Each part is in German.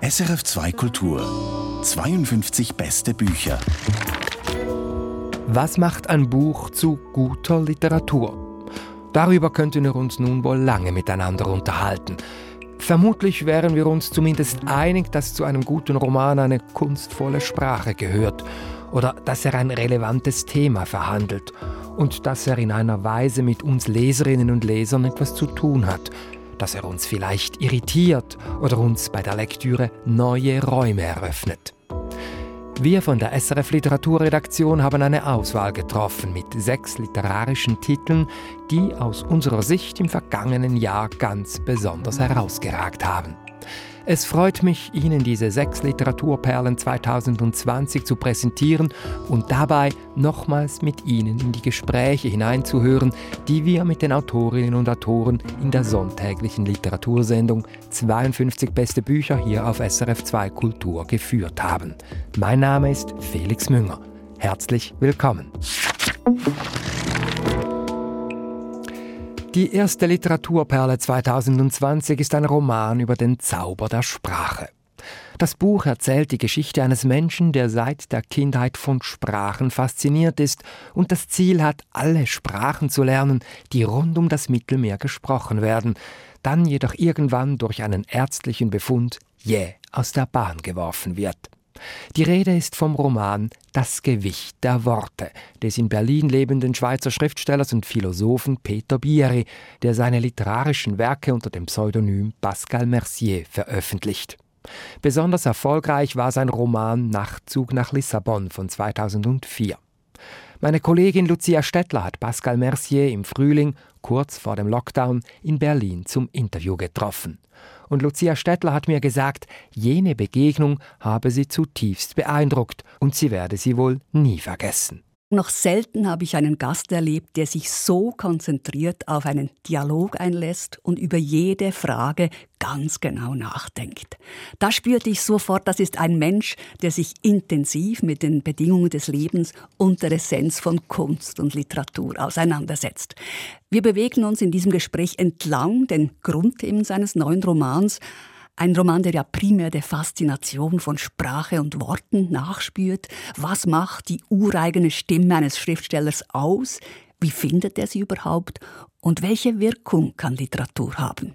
SRF 2 Kultur 52 beste Bücher. Was macht ein Buch zu guter Literatur? Darüber könnten wir uns nun wohl lange miteinander unterhalten. Vermutlich wären wir uns zumindest einig, dass zu einem guten Roman eine kunstvolle Sprache gehört oder dass er ein relevantes Thema verhandelt und dass er in einer Weise mit uns Leserinnen und Lesern etwas zu tun hat, dass er uns vielleicht irritiert oder uns bei der Lektüre neue Räume eröffnet. Wir von der SRF Literaturredaktion haben eine Auswahl getroffen mit sechs literarischen Titeln, die aus unserer Sicht im vergangenen Jahr ganz besonders herausgeragt haben. Es freut mich, Ihnen diese sechs Literaturperlen 2020 zu präsentieren und dabei nochmals mit Ihnen in die Gespräche hineinzuhören, die wir mit den Autorinnen und Autoren in der sonntäglichen Literatursendung 52 beste Bücher hier auf SRF 2 Kultur geführt haben. Mein Name ist Felix Münger. Herzlich willkommen. Die erste Literaturperle 2020 ist ein Roman über den Zauber der Sprache. Das Buch erzählt die Geschichte eines Menschen, der seit der Kindheit von Sprachen fasziniert ist und das Ziel hat, alle Sprachen zu lernen, die rund um das Mittelmeer gesprochen werden, dann jedoch irgendwann durch einen ärztlichen Befund jäh aus der Bahn geworfen wird. Die Rede ist vom Roman Das Gewicht der Worte des in Berlin lebenden Schweizer Schriftstellers und Philosophen Peter Bieri, der seine literarischen Werke unter dem Pseudonym Pascal Mercier veröffentlicht. Besonders erfolgreich war sein Roman Nachtzug nach Lissabon von 2004. Meine Kollegin Lucia Stettler hat Pascal Mercier im Frühling, kurz vor dem Lockdown, in Berlin zum Interview getroffen. Und Lucia Stettler hat mir gesagt, jene Begegnung habe sie zutiefst beeindruckt und sie werde sie wohl nie vergessen. Noch selten habe ich einen Gast erlebt, der sich so konzentriert auf einen Dialog einlässt und über jede Frage ganz genau nachdenkt. Da spürte ich sofort, das ist ein Mensch, der sich intensiv mit den Bedingungen des Lebens und der Essenz von Kunst und Literatur auseinandersetzt. Wir bewegen uns in diesem Gespräch entlang den Grundthemen seines neuen Romans, ein Roman, der ja primär der Faszination von Sprache und Worten nachspürt. Was macht die ureigene Stimme eines Schriftstellers aus? Wie findet er sie überhaupt? Und welche Wirkung kann Literatur haben?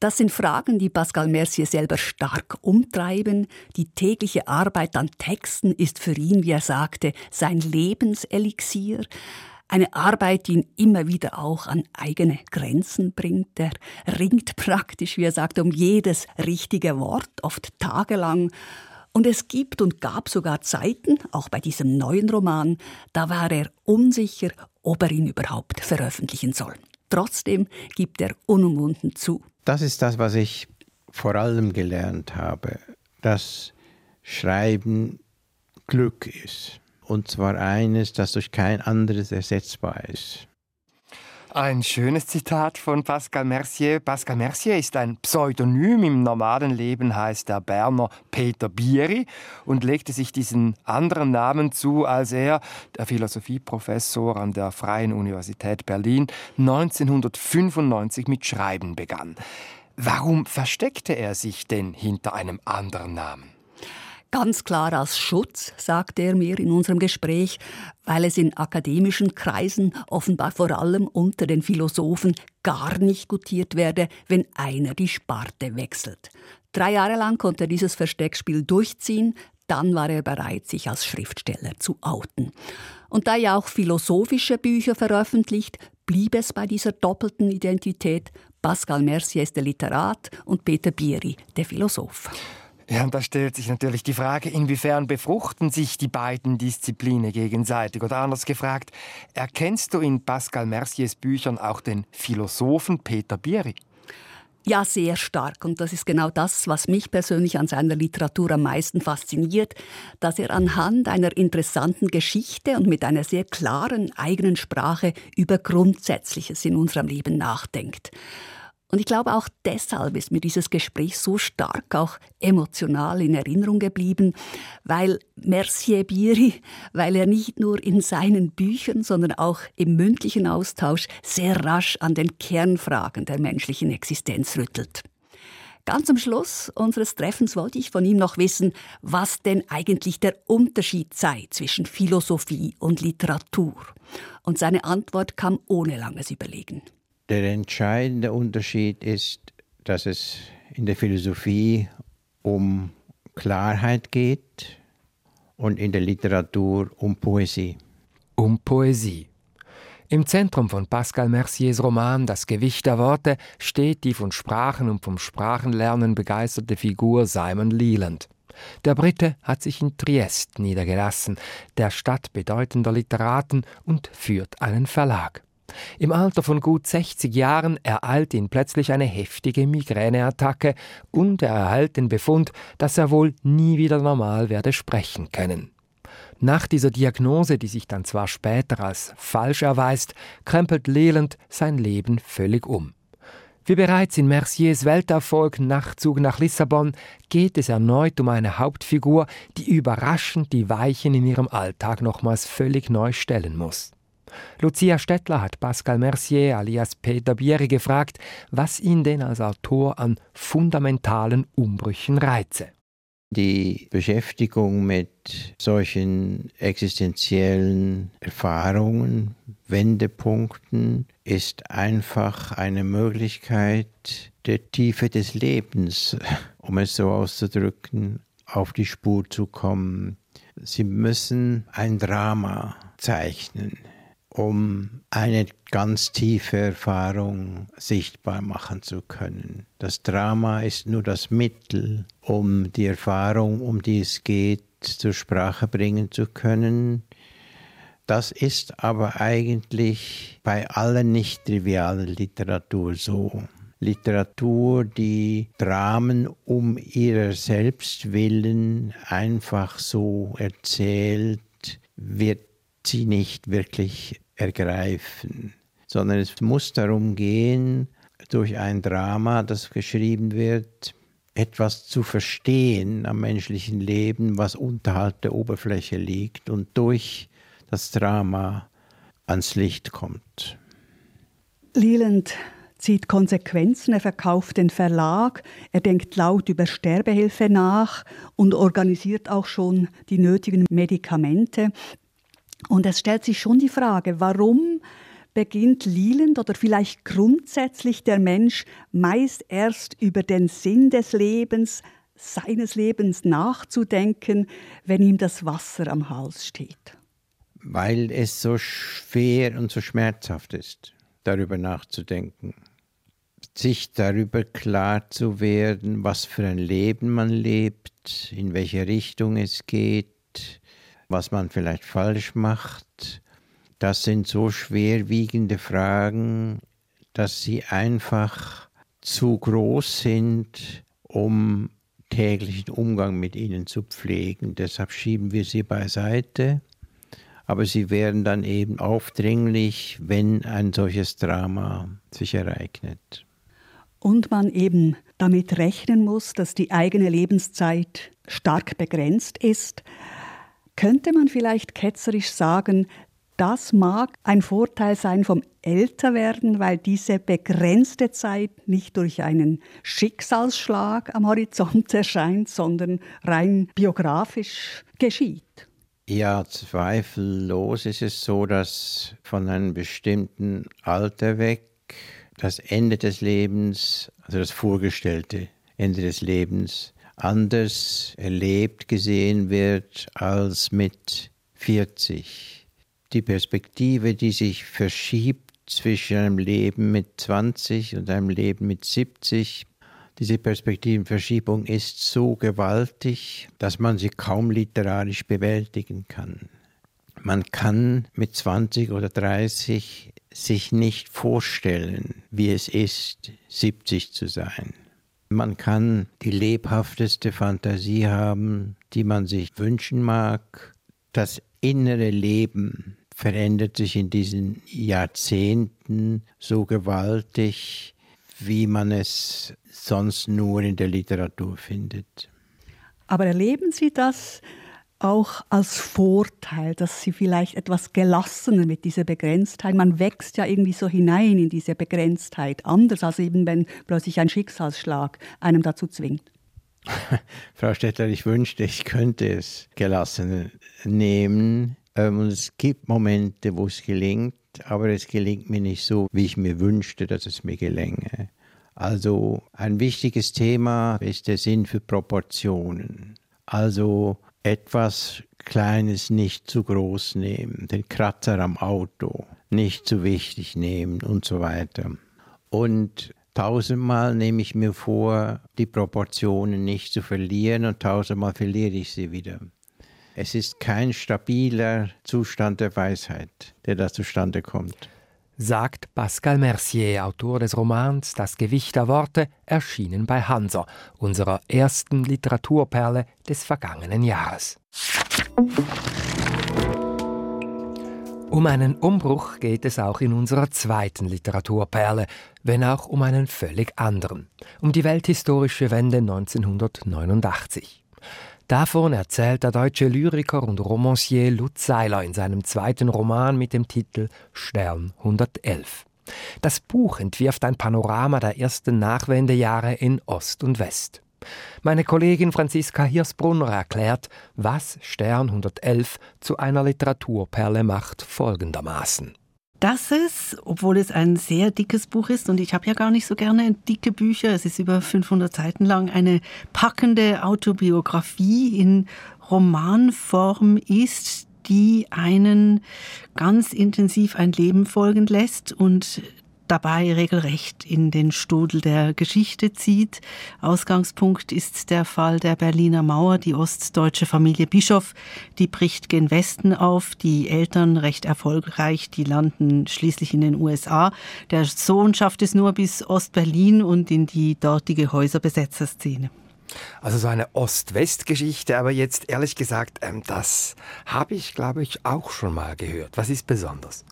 Das sind Fragen, die Pascal Mercier selber stark umtreiben. Die tägliche Arbeit an Texten ist für ihn, wie er sagte, sein Lebenselixier. Eine Arbeit, die ihn immer wieder auch an eigene Grenzen bringt. Er ringt praktisch, wie er sagt, um jedes richtige Wort, oft tagelang. Und es gibt und gab sogar Zeiten, auch bei diesem neuen Roman, da war er unsicher, ob er ihn überhaupt veröffentlichen soll. Trotzdem gibt er unumwunden zu. Das ist das, was ich vor allem gelernt habe, dass Schreiben Glück ist und zwar eines, das durch kein anderes ersetzbar ist. Ein schönes Zitat von Pascal Mercier. Pascal Mercier ist ein Pseudonym. Im normalen Leben heißt er Berner Peter Bieri und legte sich diesen anderen Namen zu, als er, der Philosophieprofessor an der Freien Universität Berlin, 1995 mit Schreiben begann. Warum versteckte er sich denn hinter einem anderen Namen? Ganz klar als Schutz, sagte er mir in unserem Gespräch, weil es in akademischen Kreisen offenbar vor allem unter den Philosophen gar nicht gutiert werde, wenn einer die Sparte wechselt. Drei Jahre lang konnte er dieses Versteckspiel durchziehen, dann war er bereit, sich als Schriftsteller zu outen. Und da er auch philosophische Bücher veröffentlicht, blieb es bei dieser doppelten Identität. Pascal Mercier ist der Literat und Peter Bieri der Philosoph. Ja, und da stellt sich natürlich die Frage, inwiefern befruchten sich die beiden Disziplinen gegenseitig? Oder anders gefragt, erkennst du in Pascal Merciers Büchern auch den Philosophen Peter Bieri? Ja, sehr stark. Und das ist genau das, was mich persönlich an seiner Literatur am meisten fasziniert, dass er anhand einer interessanten Geschichte und mit einer sehr klaren eigenen Sprache über Grundsätzliches in unserem Leben nachdenkt. Und ich glaube, auch deshalb ist mir dieses Gespräch so stark auch emotional in Erinnerung geblieben, weil Mercier Biri, weil er nicht nur in seinen Büchern, sondern auch im mündlichen Austausch sehr rasch an den Kernfragen der menschlichen Existenz rüttelt. Ganz am Schluss unseres Treffens wollte ich von ihm noch wissen, was denn eigentlich der Unterschied sei zwischen Philosophie und Literatur. Und seine Antwort kam ohne langes Überlegen. Der entscheidende Unterschied ist, dass es in der Philosophie um Klarheit geht und in der Literatur um Poesie. Um Poesie. Im Zentrum von Pascal Merciers Roman Das Gewicht der Worte steht die von Sprachen und vom Sprachenlernen begeisterte Figur Simon Leland. Der Brite hat sich in Triest niedergelassen, der Stadt bedeutender Literaten, und führt einen Verlag. Im Alter von gut 60 Jahren ereilt ihn plötzlich eine heftige Migräneattacke und er erhält den Befund, dass er wohl nie wieder normal werde sprechen können. Nach dieser Diagnose, die sich dann zwar später als falsch erweist, krempelt Leland sein Leben völlig um. Wie bereits in Merciers Welterfolg Nachtzug nach Lissabon geht es erneut um eine Hauptfigur, die überraschend die Weichen in ihrem Alltag nochmals völlig neu stellen muss. Lucia Stettler hat Pascal Mercier alias Peter Bieri gefragt, was ihn denn als Autor an fundamentalen Umbrüchen reize. Die Beschäftigung mit solchen existenziellen Erfahrungen, Wendepunkten, ist einfach eine Möglichkeit der Tiefe des Lebens, um es so auszudrücken, auf die Spur zu kommen. Sie müssen ein Drama zeichnen um eine ganz tiefe Erfahrung sichtbar machen zu können. Das Drama ist nur das Mittel, um die Erfahrung, um die es geht, zur Sprache bringen zu können. Das ist aber eigentlich bei aller nicht trivialen Literatur so. Literatur, die Dramen um ihrer selbst willen einfach so erzählt, wird sie nicht wirklich ergreifen, sondern es muss darum gehen, durch ein Drama, das geschrieben wird, etwas zu verstehen am menschlichen Leben, was unterhalb der Oberfläche liegt und durch das Drama ans Licht kommt. Leland zieht Konsequenzen, er verkauft den Verlag, er denkt laut über Sterbehilfe nach und organisiert auch schon die nötigen Medikamente. Und es stellt sich schon die Frage, warum beginnt Leland oder vielleicht grundsätzlich der Mensch meist erst über den Sinn des Lebens, seines Lebens nachzudenken, wenn ihm das Wasser am Hals steht? Weil es so schwer und so schmerzhaft ist, darüber nachzudenken. Sich darüber klar zu werden, was für ein Leben man lebt, in welche Richtung es geht, was man vielleicht falsch macht. Das sind so schwerwiegende Fragen, dass sie einfach zu groß sind, um täglichen Umgang mit ihnen zu pflegen. Deshalb schieben wir sie beiseite. Aber sie werden dann eben aufdringlich, wenn ein solches Drama sich ereignet. Und man eben damit rechnen muss, dass die eigene Lebenszeit stark begrenzt ist könnte man vielleicht ketzerisch sagen, das mag ein Vorteil sein vom Älterwerden, weil diese begrenzte Zeit nicht durch einen Schicksalsschlag am Horizont erscheint, sondern rein biografisch geschieht. Ja, zweifellos ist es so, dass von einem bestimmten Alter weg das Ende des Lebens, also das vorgestellte Ende des Lebens, anders erlebt, gesehen wird als mit 40. Die Perspektive, die sich verschiebt zwischen einem Leben mit 20 und einem Leben mit 70, diese Perspektivenverschiebung ist so gewaltig, dass man sie kaum literarisch bewältigen kann. Man kann mit 20 oder 30 sich nicht vorstellen, wie es ist, 70 zu sein. Man kann die lebhafteste Fantasie haben, die man sich wünschen mag. Das innere Leben verändert sich in diesen Jahrzehnten so gewaltig, wie man es sonst nur in der Literatur findet. Aber erleben Sie das auch als Vorteil, dass sie vielleicht etwas gelassener mit dieser Begrenztheit, man wächst ja irgendwie so hinein in diese Begrenztheit, anders als eben wenn plötzlich ein Schicksalsschlag einem dazu zwingt. Frau Stettler, ich wünschte, ich könnte es gelassener nehmen. Ähm, und es gibt Momente, wo es gelingt, aber es gelingt mir nicht so, wie ich mir wünschte, dass es mir gelänge. Also ein wichtiges Thema ist der Sinn für Proportionen. Also etwas Kleines nicht zu groß nehmen, den Kratzer am Auto nicht zu wichtig nehmen und so weiter. Und tausendmal nehme ich mir vor, die Proportionen nicht zu verlieren und tausendmal verliere ich sie wieder. Es ist kein stabiler Zustand der Weisheit, der da zustande kommt sagt Pascal Mercier, Autor des Romans Das Gewicht der Worte, erschienen bei Hansa, unserer ersten Literaturperle des vergangenen Jahres. Um einen Umbruch geht es auch in unserer zweiten Literaturperle, wenn auch um einen völlig anderen, um die welthistorische Wende 1989. Davon erzählt der deutsche Lyriker und Romancier Lutz Seiler in seinem zweiten Roman mit dem Titel Stern 111. Das Buch entwirft ein Panorama der ersten Nachwendejahre in Ost und West. Meine Kollegin Franziska Hirsbrunner erklärt, was Stern 111 zu einer Literaturperle macht, folgendermaßen dass es, obwohl es ein sehr dickes Buch ist, und ich habe ja gar nicht so gerne dicke Bücher, es ist über 500 Seiten lang, eine packende Autobiografie in Romanform ist, die einen ganz intensiv ein Leben folgen lässt und dabei regelrecht in den Studel der Geschichte zieht. Ausgangspunkt ist der Fall der Berliner Mauer. Die ostdeutsche Familie Bischof, die bricht gen Westen auf. Die Eltern recht erfolgreich, die landen schließlich in den USA. Der Sohn schafft es nur bis Ostberlin und in die dortige Häuserbesetzerszene. Also so eine Ost-West-Geschichte, aber jetzt ehrlich gesagt, ähm, das habe ich, glaube ich, auch schon mal gehört. Was ist besonders?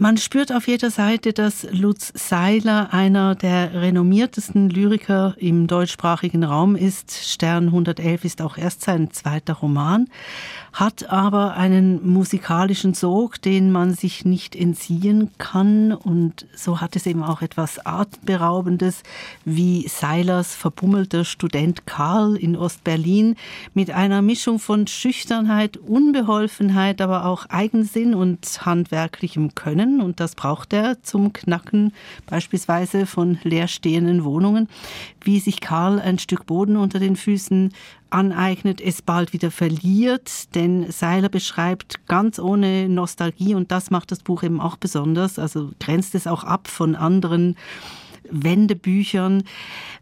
Man spürt auf jeder Seite, dass Lutz Seiler einer der renommiertesten Lyriker im deutschsprachigen Raum ist. Stern 111 ist auch erst sein zweiter Roman hat aber einen musikalischen Sog, den man sich nicht entziehen kann. Und so hat es eben auch etwas Artberaubendes, wie Seilers verbummelter Student Karl in Ostberlin mit einer Mischung von Schüchternheit, Unbeholfenheit, aber auch Eigensinn und handwerklichem Können. Und das braucht er zum Knacken beispielsweise von leerstehenden Wohnungen. Wie sich Karl ein Stück Boden unter den Füßen aneignet, es bald wieder verliert, denn Seiler beschreibt ganz ohne Nostalgie und das macht das Buch eben auch besonders, also grenzt es auch ab von anderen Wendebüchern,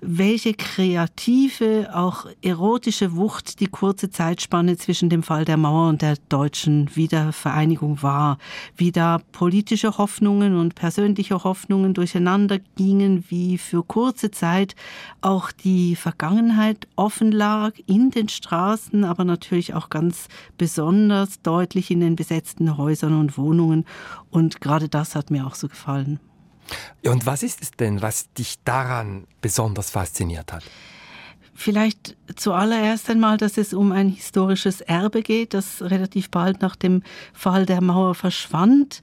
welche kreative, auch erotische Wucht die kurze Zeitspanne zwischen dem Fall der Mauer und der deutschen Wiedervereinigung war, wie da politische Hoffnungen und persönliche Hoffnungen durcheinander gingen, wie für kurze Zeit auch die Vergangenheit offen lag in den Straßen, aber natürlich auch ganz besonders deutlich in den besetzten Häusern und Wohnungen. Und gerade das hat mir auch so gefallen. Und was ist es denn, was dich daran besonders fasziniert hat? Vielleicht zuallererst einmal, dass es um ein historisches Erbe geht, das relativ bald nach dem Fall der Mauer verschwand.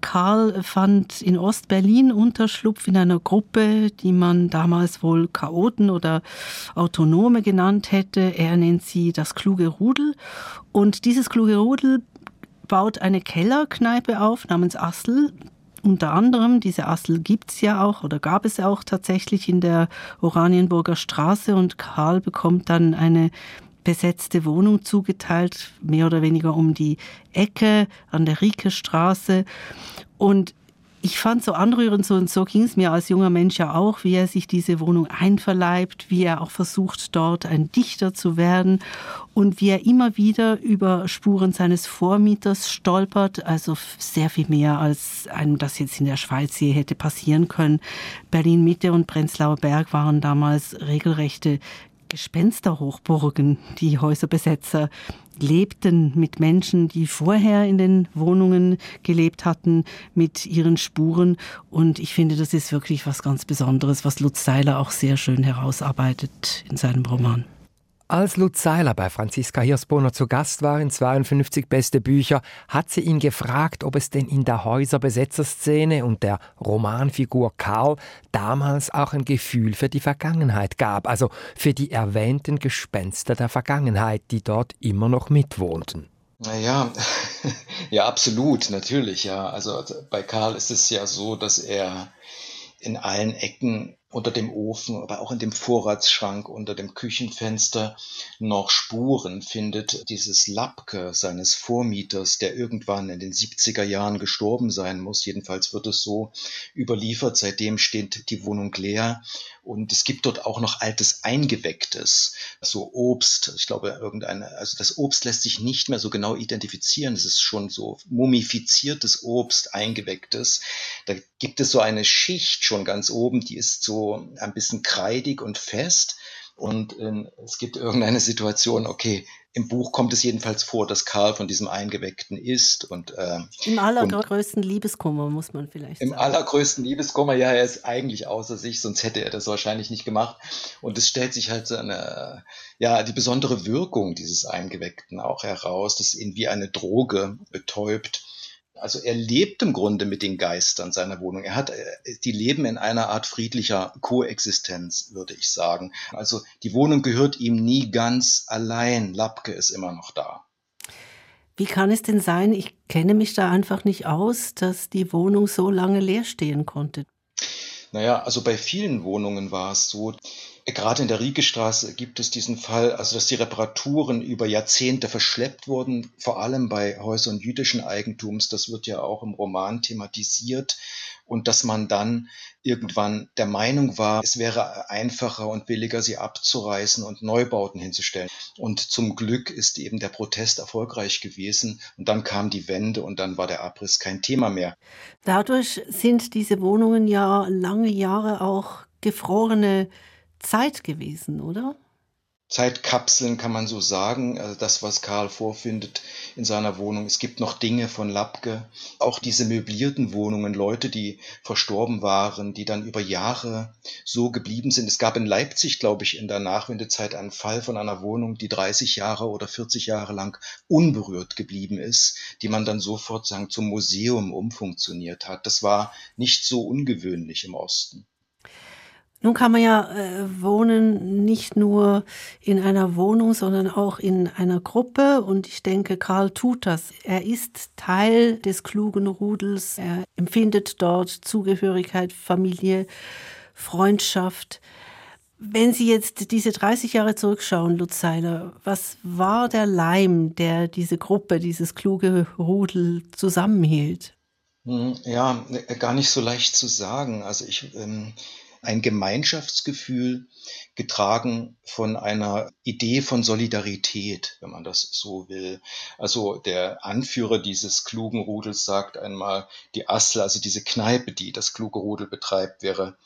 Karl fand in Ostberlin Unterschlupf in einer Gruppe, die man damals wohl Chaoten oder Autonome genannt hätte. Er nennt sie das kluge Rudel. Und dieses kluge Rudel baut eine Kellerkneipe auf namens Assel, unter anderem, diese Assel gibt's ja auch oder gab es auch tatsächlich in der Oranienburger Straße und Karl bekommt dann eine besetzte Wohnung zugeteilt, mehr oder weniger um die Ecke an der Rieke Straße. Und ich fand so anrührend, so, und so ging es mir als junger Mensch ja auch, wie er sich diese Wohnung einverleibt, wie er auch versucht, dort ein Dichter zu werden und wie er immer wieder über Spuren seines Vormieters stolpert, also sehr viel mehr, als einem das jetzt in der Schweiz je hätte passieren können. Berlin Mitte und Prenzlauer Berg waren damals regelrechte Gespensterhochburgen, die Häuserbesetzer lebten mit Menschen, die vorher in den Wohnungen gelebt hatten, mit ihren Spuren. Und ich finde, das ist wirklich was ganz Besonderes, was Lutz Seiler auch sehr schön herausarbeitet in seinem Roman. Als Lutz Seiler bei Franziska Hirsbrunner zu Gast war in 52 Beste Bücher, hat sie ihn gefragt, ob es denn in der Häuserbesetzerszene und der Romanfigur Karl damals auch ein Gefühl für die Vergangenheit gab, also für die erwähnten Gespenster der Vergangenheit, die dort immer noch mitwohnten. Naja, ja, absolut, natürlich, ja. Also bei Karl ist es ja so, dass er in allen Ecken unter dem Ofen, aber auch in dem Vorratsschrank, unter dem Küchenfenster noch Spuren findet dieses Lapke seines Vormieters, der irgendwann in den 70er Jahren gestorben sein muss. Jedenfalls wird es so überliefert. Seitdem steht die Wohnung leer und es gibt dort auch noch altes Eingewecktes, so Obst. Ich glaube, irgendeine, also das Obst lässt sich nicht mehr so genau identifizieren. Es ist schon so mumifiziertes Obst, eingewecktes. Da gibt es so eine Schicht schon ganz oben, die ist so ein bisschen kreidig und fest und äh, es gibt irgendeine Situation, okay, im Buch kommt es jedenfalls vor, dass Karl von diesem Eingeweckten ist. Und, äh, Im allergrößten und Liebeskummer, muss man vielleicht im sagen. Im allergrößten Liebeskummer, ja, er ist eigentlich außer sich, sonst hätte er das wahrscheinlich nicht gemacht. Und es stellt sich halt eine, ja, die besondere Wirkung dieses Eingeweckten auch heraus, dass ihn wie eine Droge betäubt also er lebt im Grunde mit den Geistern seiner Wohnung. Er hat, äh, die leben in einer Art friedlicher Koexistenz, würde ich sagen. Also die Wohnung gehört ihm nie ganz allein. Lapke ist immer noch da. Wie kann es denn sein, ich kenne mich da einfach nicht aus, dass die Wohnung so lange leer stehen konnte? Naja, also bei vielen Wohnungen war es so, Gerade in der Riegestraße gibt es diesen Fall, also dass die Reparaturen über Jahrzehnte verschleppt wurden, vor allem bei Häusern jüdischen Eigentums. Das wird ja auch im Roman thematisiert. Und dass man dann irgendwann der Meinung war, es wäre einfacher und billiger, sie abzureißen und Neubauten hinzustellen. Und zum Glück ist eben der Protest erfolgreich gewesen. Und dann kam die Wende und dann war der Abriss kein Thema mehr. Dadurch sind diese Wohnungen ja lange Jahre auch gefrorene Zeit gewesen, oder? Zeitkapseln kann man so sagen, also das, was Karl vorfindet in seiner Wohnung. Es gibt noch Dinge von Lapke, auch diese möblierten Wohnungen, Leute, die verstorben waren, die dann über Jahre so geblieben sind. Es gab in Leipzig, glaube ich, in der Nachwendezeit einen Fall von einer Wohnung, die 30 Jahre oder 40 Jahre lang unberührt geblieben ist, die man dann sofort sagen zum Museum umfunktioniert hat. Das war nicht so ungewöhnlich im Osten. Nun kann man ja äh, wohnen nicht nur in einer Wohnung, sondern auch in einer Gruppe. Und ich denke, Karl tut das. Er ist Teil des klugen Rudels. Er empfindet dort Zugehörigkeit, Familie, Freundschaft. Wenn Sie jetzt diese 30 Jahre zurückschauen, Lutz Seiler, was war der Leim, der diese Gruppe, dieses kluge Rudel zusammenhielt? Hm, ja, gar nicht so leicht zu sagen. Also ich ähm, ein Gemeinschaftsgefühl, getragen von einer Idee von Solidarität, wenn man das so will. Also der Anführer dieses klugen Rudels sagt einmal, die Assel, also diese Kneipe, die das kluge Rudel betreibt, wäre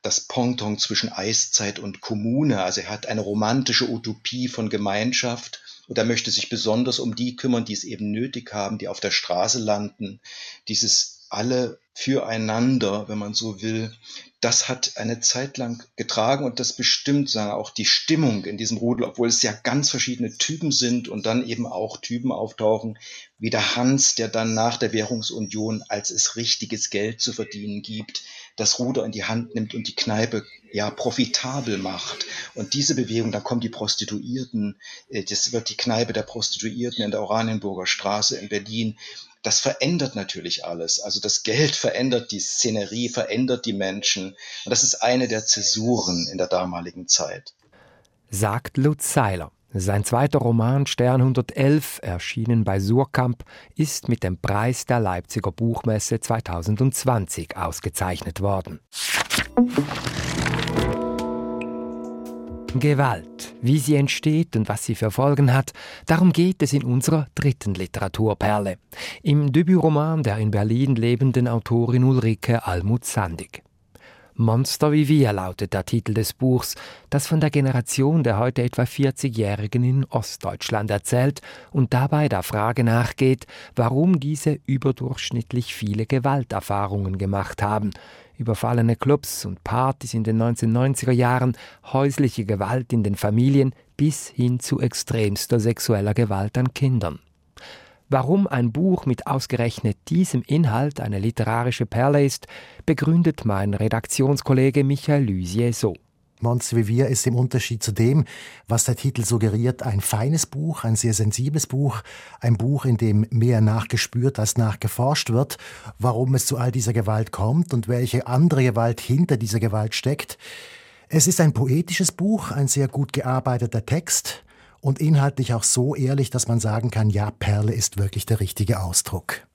das Ponton zwischen Eiszeit und Kommune. Also er hat eine romantische Utopie von Gemeinschaft und er möchte sich besonders um die kümmern, die es eben nötig haben, die auf der Straße landen. Dieses alle füreinander, wenn man so will, das hat eine Zeit lang getragen und das bestimmt sagen auch die Stimmung in diesem Rudel, obwohl es ja ganz verschiedene Typen sind und dann eben auch Typen auftauchen, wie der Hans, der dann nach der Währungsunion, als es richtiges Geld zu verdienen gibt, das Ruder in die Hand nimmt und die Kneipe ja profitabel macht. Und diese Bewegung, da kommen die Prostituierten, äh, das wird die Kneipe der Prostituierten in der Oranienburger Straße in Berlin das verändert natürlich alles. Also das Geld verändert die Szenerie, verändert die Menschen. Und das ist eine der Zäsuren in der damaligen Zeit. Sagt Lutz Seiler. Sein zweiter Roman Stern 111, erschienen bei Surkamp, ist mit dem Preis der Leipziger Buchmesse 2020 ausgezeichnet worden. Gewalt, wie sie entsteht und was sie für Folgen hat, darum geht es in unserer dritten Literaturperle, im Debütroman der in Berlin lebenden Autorin Ulrike Almuth-Sandig. Monster wie wir lautet der Titel des Buchs, das von der Generation der heute etwa 40-Jährigen in Ostdeutschland erzählt und dabei der Frage nachgeht, warum diese überdurchschnittlich viele Gewalterfahrungen gemacht haben. Überfallene Clubs und Partys in den 1990er Jahren, häusliche Gewalt in den Familien bis hin zu extremster sexueller Gewalt an Kindern. Warum ein Buch mit ausgerechnet diesem Inhalt eine literarische Perle ist, begründet mein Redaktionskollege Michael Lysier so. Mons Vivier ist im Unterschied zu dem, was der Titel suggeriert, ein feines Buch, ein sehr sensibles Buch, ein Buch, in dem mehr nachgespürt als nachgeforscht wird, warum es zu all dieser Gewalt kommt und welche andere Gewalt hinter dieser Gewalt steckt. Es ist ein poetisches Buch, ein sehr gut gearbeiteter Text, und inhaltlich auch so ehrlich, dass man sagen kann, ja, Perle ist wirklich der richtige Ausdruck.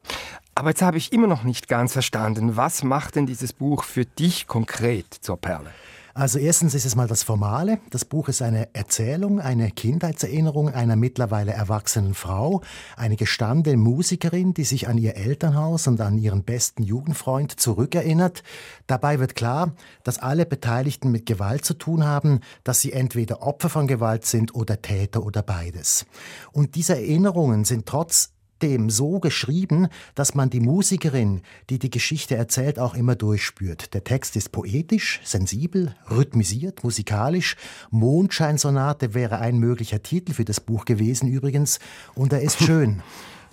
Aber jetzt habe ich immer noch nicht ganz verstanden, was macht denn dieses Buch für dich konkret zur Perle? Also erstens ist es mal das Formale. Das Buch ist eine Erzählung, eine Kindheitserinnerung einer mittlerweile erwachsenen Frau, eine gestandene Musikerin, die sich an ihr Elternhaus und an ihren besten Jugendfreund zurückerinnert. Dabei wird klar, dass alle Beteiligten mit Gewalt zu tun haben, dass sie entweder Opfer von Gewalt sind oder Täter oder beides. Und diese Erinnerungen sind trotz dem so geschrieben, dass man die Musikerin, die die Geschichte erzählt, auch immer durchspürt. Der Text ist poetisch, sensibel, rhythmisiert, musikalisch. Mondscheinsonate wäre ein möglicher Titel für das Buch gewesen übrigens. Und er ist schön.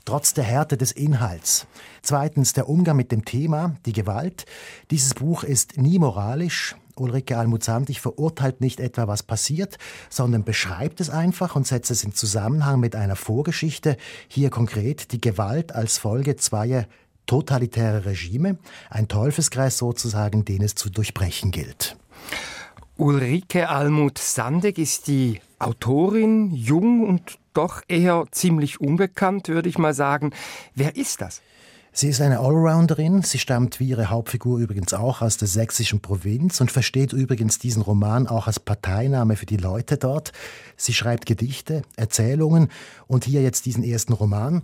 trotz der Härte des Inhalts. Zweitens der Umgang mit dem Thema, die Gewalt. Dieses Buch ist nie moralisch, Ulrike Almuzandig verurteilt nicht etwa, was passiert, sondern beschreibt es einfach und setzt es in Zusammenhang mit einer Vorgeschichte, hier konkret die Gewalt als Folge zweier totalitärer Regime, ein Teufelskreis sozusagen, den es zu durchbrechen gilt. Ulrike Almut-Sandig ist die Autorin, jung und doch eher ziemlich unbekannt, würde ich mal sagen. Wer ist das? Sie ist eine Allrounderin. Sie stammt wie ihre Hauptfigur übrigens auch aus der sächsischen Provinz und versteht übrigens diesen Roman auch als Parteinahme für die Leute dort. Sie schreibt Gedichte, Erzählungen und hier jetzt diesen ersten Roman.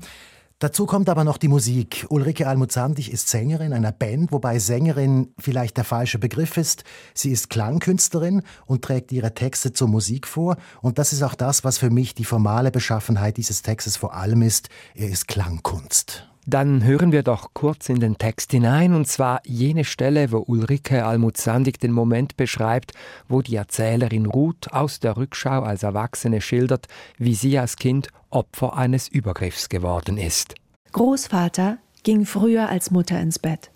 Dazu kommt aber noch die Musik. Ulrike Almuzandig ist Sängerin einer Band, wobei Sängerin vielleicht der falsche Begriff ist. Sie ist Klangkünstlerin und trägt ihre Texte zur Musik vor. Und das ist auch das, was für mich die formale Beschaffenheit dieses Textes vor allem ist. Er ist Klangkunst. Dann hören wir doch kurz in den Text hinein, und zwar jene Stelle, wo Ulrike Almuzandig den Moment beschreibt, wo die Erzählerin Ruth aus der Rückschau als Erwachsene schildert, wie sie als Kind Opfer eines Übergriffs geworden ist. Großvater ging früher als Mutter ins Bett.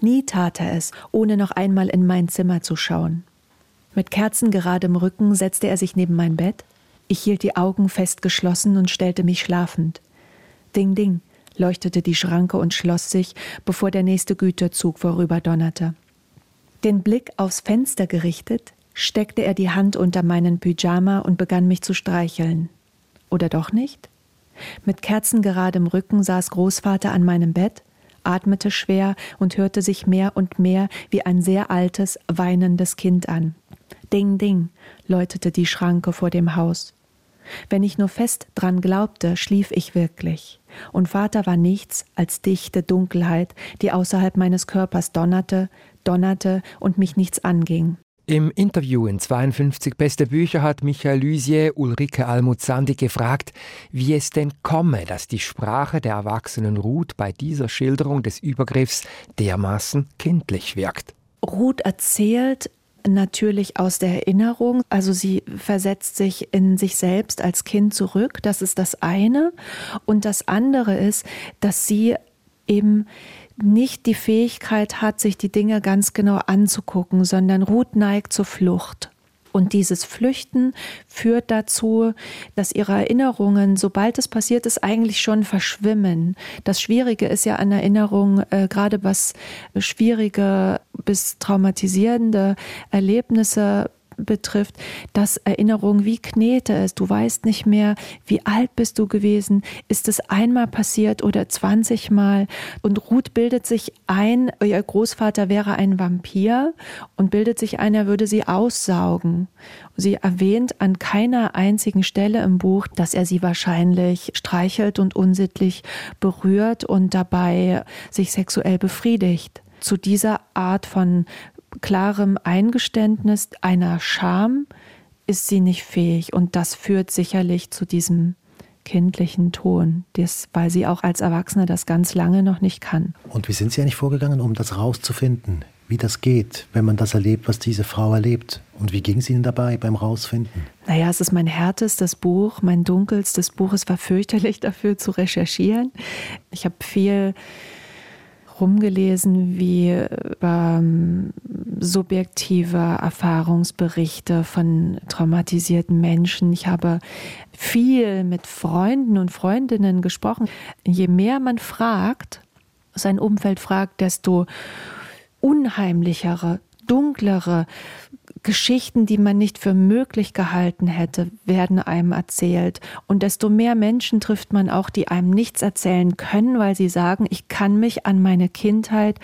Nie tat er es, ohne noch einmal in mein Zimmer zu schauen. Mit kerzengeradem Rücken setzte er sich neben mein Bett. Ich hielt die Augen fest geschlossen und stellte mich schlafend. Ding, ding, leuchtete die Schranke und schloss sich, bevor der nächste Güterzug vorüberdonnerte. Den Blick aufs Fenster gerichtet, steckte er die Hand unter meinen Pyjama und begann mich zu streicheln. Oder doch nicht? Mit kerzengeradem Rücken saß Großvater an meinem Bett, atmete schwer und hörte sich mehr und mehr wie ein sehr altes, weinendes Kind an. Ding, ding, läutete die Schranke vor dem Haus. Wenn ich nur fest dran glaubte, schlief ich wirklich. Und Vater war nichts als dichte Dunkelheit, die außerhalb meines Körpers donnerte, donnerte und mich nichts anging. Im Interview in 52 Beste Bücher hat Michael Lysier Ulrike Almuzandi gefragt, wie es denn komme, dass die Sprache der erwachsenen Ruth bei dieser Schilderung des Übergriffs dermaßen kindlich wirkt. Ruth erzählt natürlich aus der Erinnerung. Also sie versetzt sich in sich selbst als Kind zurück. Das ist das eine. Und das andere ist, dass sie eben nicht die Fähigkeit hat, sich die Dinge ganz genau anzugucken, sondern Ruth neigt zur Flucht. Und dieses Flüchten führt dazu, dass ihre Erinnerungen, sobald es passiert ist, eigentlich schon verschwimmen. Das Schwierige ist ja an Erinnerungen, äh, gerade was schwierige bis traumatisierende Erlebnisse betrifft, dass Erinnerung wie Knete ist. Du weißt nicht mehr, wie alt bist du gewesen, ist es einmal passiert oder 20 Mal. Und Ruth bildet sich ein, ihr Großvater wäre ein Vampir und bildet sich ein, er würde sie aussaugen. Sie erwähnt an keiner einzigen Stelle im Buch, dass er sie wahrscheinlich streichelt und unsittlich berührt und dabei sich sexuell befriedigt. Zu dieser Art von klarem Eingeständnis einer Scham ist sie nicht fähig. Und das führt sicherlich zu diesem kindlichen Ton, das, weil sie auch als Erwachsene das ganz lange noch nicht kann. Und wie sind Sie eigentlich vorgegangen, um das rauszufinden? Wie das geht, wenn man das erlebt, was diese Frau erlebt? Und wie ging es Ihnen dabei beim Rausfinden? Naja, es ist mein härtestes Buch, mein dunkelstes Buch. Es war fürchterlich dafür zu recherchieren. Ich habe viel rumgelesen, wie ähm, subjektive Erfahrungsberichte von traumatisierten Menschen. Ich habe viel mit Freunden und Freundinnen gesprochen. Je mehr man fragt, sein Umfeld fragt, desto unheimlichere, dunklere, Geschichten, die man nicht für möglich gehalten hätte, werden einem erzählt. Und desto mehr Menschen trifft man auch, die einem nichts erzählen können, weil sie sagen, ich kann mich an meine Kindheit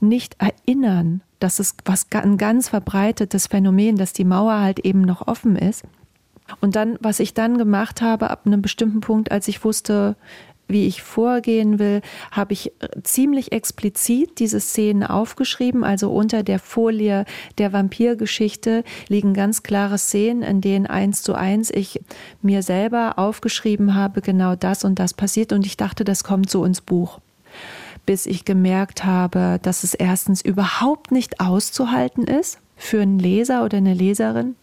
nicht erinnern. Das ist was, ein ganz verbreitetes Phänomen, dass die Mauer halt eben noch offen ist. Und dann, was ich dann gemacht habe, ab einem bestimmten Punkt, als ich wusste, wie ich vorgehen will, habe ich äh, ziemlich explizit diese Szenen aufgeschrieben. Also unter der Folie der Vampirgeschichte liegen ganz klare Szenen, in denen eins zu eins ich mir selber aufgeschrieben habe, genau das und das passiert. Und ich dachte, das kommt so ins Buch. Bis ich gemerkt habe, dass es erstens überhaupt nicht auszuhalten ist für einen Leser oder eine Leserin.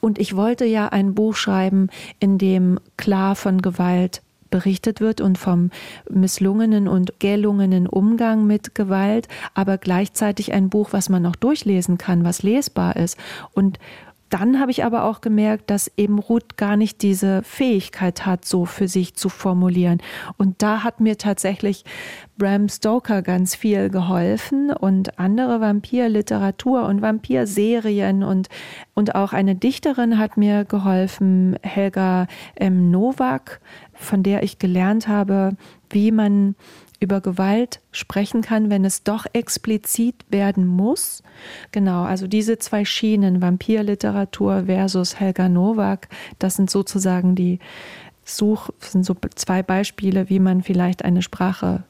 Und ich wollte ja ein Buch schreiben, in dem klar von Gewalt berichtet wird und vom misslungenen und gelungenen Umgang mit Gewalt, aber gleichzeitig ein Buch, was man noch durchlesen kann, was lesbar ist. Und dann habe ich aber auch gemerkt, dass eben Ruth gar nicht diese Fähigkeit hat, so für sich zu formulieren. Und da hat mir tatsächlich Bram Stoker ganz viel geholfen und andere Vampirliteratur und Vampirserien und, und auch eine Dichterin hat mir geholfen, Helga M. Nowak, von der ich gelernt habe, wie man über Gewalt sprechen kann, wenn es doch explizit werden muss. Genau, also diese zwei Schienen, Vampirliteratur versus Helga Nowak, das sind sozusagen die Such, sind so zwei Beispiele, wie man vielleicht eine Sprache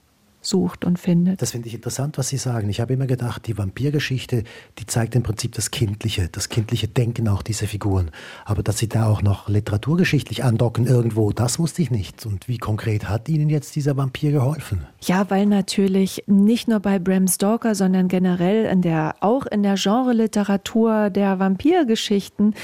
sucht und findet. Das finde ich interessant, was Sie sagen. Ich habe immer gedacht, die Vampirgeschichte, die zeigt im Prinzip das Kindliche, das kindliche Denken auch dieser Figuren. Aber dass Sie da auch noch literaturgeschichtlich andocken irgendwo, das wusste ich nicht. Und wie konkret hat Ihnen jetzt dieser Vampir geholfen? Ja, weil natürlich nicht nur bei Bram Stoker, sondern generell in der, auch in der Genre-Literatur der Vampirgeschichten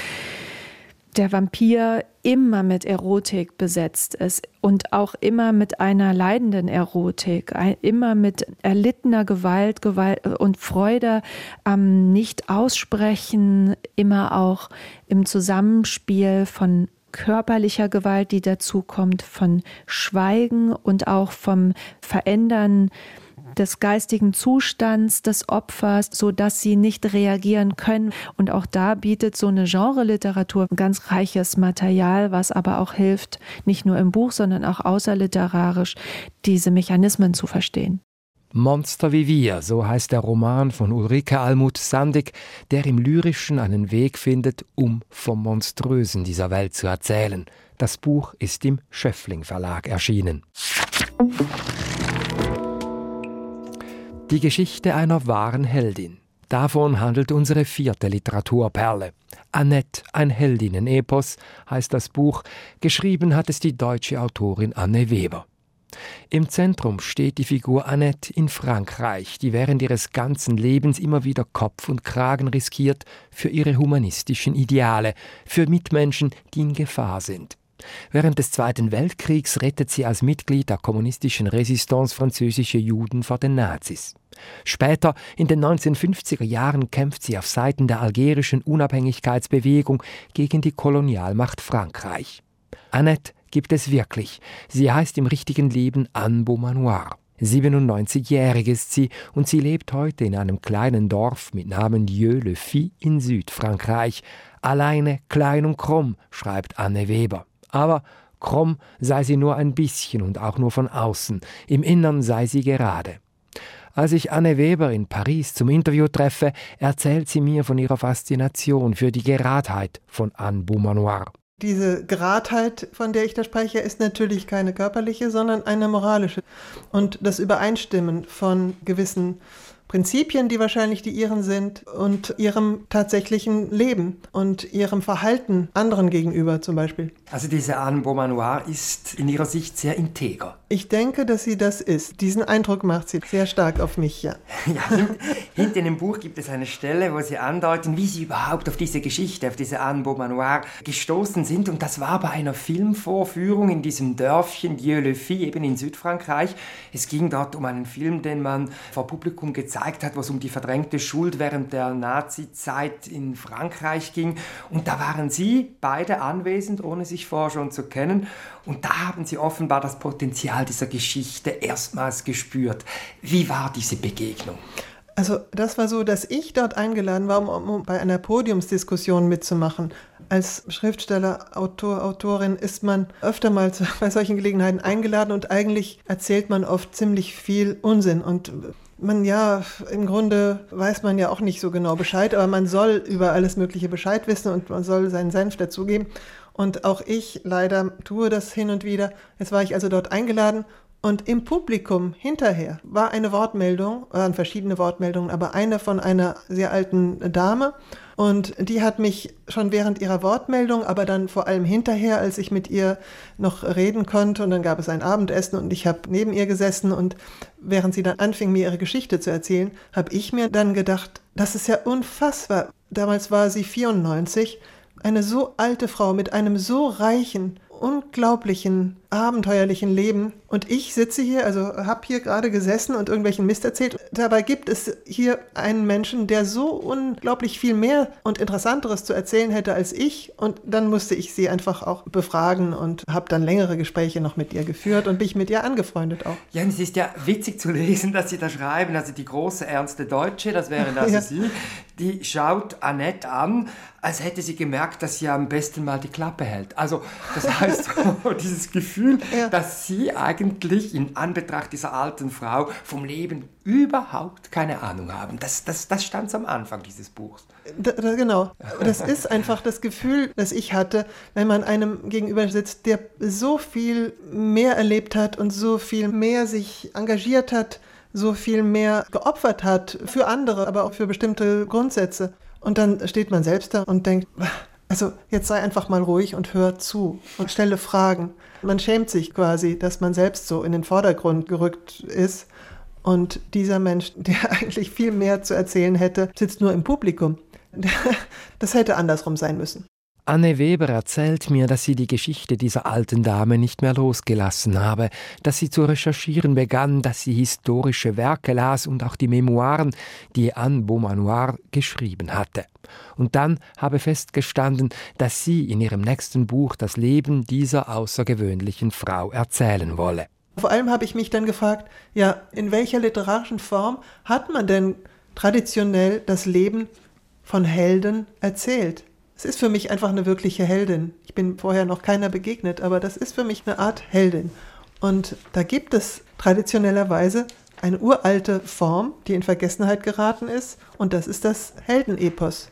der Vampir immer mit Erotik besetzt ist und auch immer mit einer leidenden Erotik, immer mit erlittener Gewalt, Gewalt und Freude am Nicht-Aussprechen, immer auch im Zusammenspiel von körperlicher Gewalt, die dazukommt, von Schweigen und auch vom Verändern des geistigen Zustands des Opfers, so dass sie nicht reagieren können. Und auch da bietet so eine Genre-Literatur ganz reiches Material, was aber auch hilft, nicht nur im Buch, sondern auch außerliterarisch, diese Mechanismen zu verstehen. Monster wie wir, so heißt der Roman von Ulrike Almut Sandig, der im Lyrischen einen Weg findet, um vom Monströsen dieser Welt zu erzählen. Das Buch ist im Schöffling Verlag erschienen. Die Geschichte einer wahren Heldin. Davon handelt unsere vierte Literaturperle. Annette, ein Heldinnen-Epos, heißt das Buch. Geschrieben hat es die deutsche Autorin Anne Weber. Im Zentrum steht die Figur Annette in Frankreich, die während ihres ganzen Lebens immer wieder Kopf und Kragen riskiert für ihre humanistischen Ideale, für Mitmenschen, die in Gefahr sind. Während des Zweiten Weltkriegs rettet sie als Mitglied der kommunistischen Resistance französische Juden vor den Nazis. Später, in den 1950er Jahren, kämpft sie auf Seiten der algerischen Unabhängigkeitsbewegung gegen die Kolonialmacht Frankreich. Annette gibt es wirklich. Sie heißt im richtigen Leben Anne Beaumanoir. 97-jährig ist sie und sie lebt heute in einem kleinen Dorf mit Namen Dieu-le-Fils in Südfrankreich. Alleine, klein und krumm, schreibt Anne Weber. Aber krumm sei sie nur ein bisschen und auch nur von außen, im Innern sei sie gerade. Als ich Anne Weber in Paris zum Interview treffe, erzählt sie mir von ihrer Faszination für die Geradheit von Anne Beaumanoir. Diese Geradheit, von der ich da spreche, ist natürlich keine körperliche, sondern eine moralische. Und das Übereinstimmen von gewissen Prinzipien, die wahrscheinlich die ihren sind, und ihrem tatsächlichen Leben und ihrem Verhalten anderen gegenüber zum Beispiel. Also diese Anne Beaumanoir ist in ihrer Sicht sehr integer. Ich denke, dass sie das ist. Diesen Eindruck macht sie sehr stark auf mich, ja. ja hinten in dem Buch gibt es eine Stelle, wo sie andeuten, wie sie überhaupt auf diese Geschichte, auf diese Anne Beaumanoir gestoßen sind. Und das war bei einer Filmvorführung in diesem Dörfchen Dieu-le-Fille, eben in Südfrankreich. Es ging dort um einen Film, den man vor Publikum gezeigt hat, was um die verdrängte Schuld während der Nazi-Zeit in Frankreich ging. Und da waren Sie beide anwesend, ohne sich vorher schon zu kennen. Und da haben Sie offenbar das Potenzial dieser Geschichte erstmals gespürt. Wie war diese Begegnung? Also das war so, dass ich dort eingeladen war, um, um, bei einer Podiumsdiskussion mitzumachen. Als Schriftsteller, Autor, Autorin ist man öfter mal bei solchen Gelegenheiten eingeladen und eigentlich erzählt man oft ziemlich viel Unsinn und man ja, im Grunde weiß man ja auch nicht so genau Bescheid, aber man soll über alles Mögliche Bescheid wissen und man soll seinen Senf dazugeben. Und auch ich leider tue das hin und wieder. Jetzt war ich also dort eingeladen und im Publikum hinterher war eine Wortmeldung, waren verschiedene Wortmeldungen, aber eine von einer sehr alten Dame. Und die hat mich schon während ihrer Wortmeldung, aber dann vor allem hinterher, als ich mit ihr noch reden konnte, und dann gab es ein Abendessen und ich habe neben ihr gesessen und während sie dann anfing, mir ihre Geschichte zu erzählen, habe ich mir dann gedacht, das ist ja unfassbar. Damals war sie 94, eine so alte Frau mit einem so reichen, unglaublichen, abenteuerlichen Leben. Und ich sitze hier, also habe hier gerade gesessen und irgendwelchen Mist erzählt. Dabei gibt es hier einen Menschen, der so unglaublich viel mehr und Interessanteres zu erzählen hätte als ich. Und dann musste ich sie einfach auch befragen und habe dann längere Gespräche noch mit ihr geführt und mich mit ihr angefreundet auch. Ja, und es ist ja witzig zu lesen, dass Sie da schreiben, also die große ernste Deutsche, das wäre das ja. Sie, die schaut Annette an, als hätte sie gemerkt, dass sie am besten mal die Klappe hält. Also das heißt, dieses Gefühl, ja. dass sie eigentlich in Anbetracht dieser alten Frau vom Leben überhaupt keine Ahnung haben. Das, das, das stand am Anfang dieses Buchs. Da, da, genau. Das ist einfach das Gefühl, das ich hatte, wenn man einem gegenüber sitzt, der so viel mehr erlebt hat und so viel mehr sich engagiert hat so viel mehr geopfert hat für andere, aber auch für bestimmte Grundsätze. Und dann steht man selbst da und denkt, also jetzt sei einfach mal ruhig und hör zu und stelle Fragen. Man schämt sich quasi, dass man selbst so in den Vordergrund gerückt ist. Und dieser Mensch, der eigentlich viel mehr zu erzählen hätte, sitzt nur im Publikum. Das hätte andersrum sein müssen. Anne Weber erzählt mir, dass sie die Geschichte dieser alten Dame nicht mehr losgelassen habe, dass sie zu recherchieren begann, dass sie historische Werke las und auch die Memoiren, die Anne Beaumanoir geschrieben hatte. Und dann habe festgestanden, dass sie in ihrem nächsten Buch das Leben dieser außergewöhnlichen Frau erzählen wolle. Vor allem habe ich mich dann gefragt, ja, in welcher literarischen Form hat man denn traditionell das Leben von Helden erzählt? Es ist für mich einfach eine wirkliche Heldin. Ich bin vorher noch keiner begegnet, aber das ist für mich eine Art Heldin. Und da gibt es traditionellerweise eine uralte Form, die in Vergessenheit geraten ist, und das ist das Heldenepos.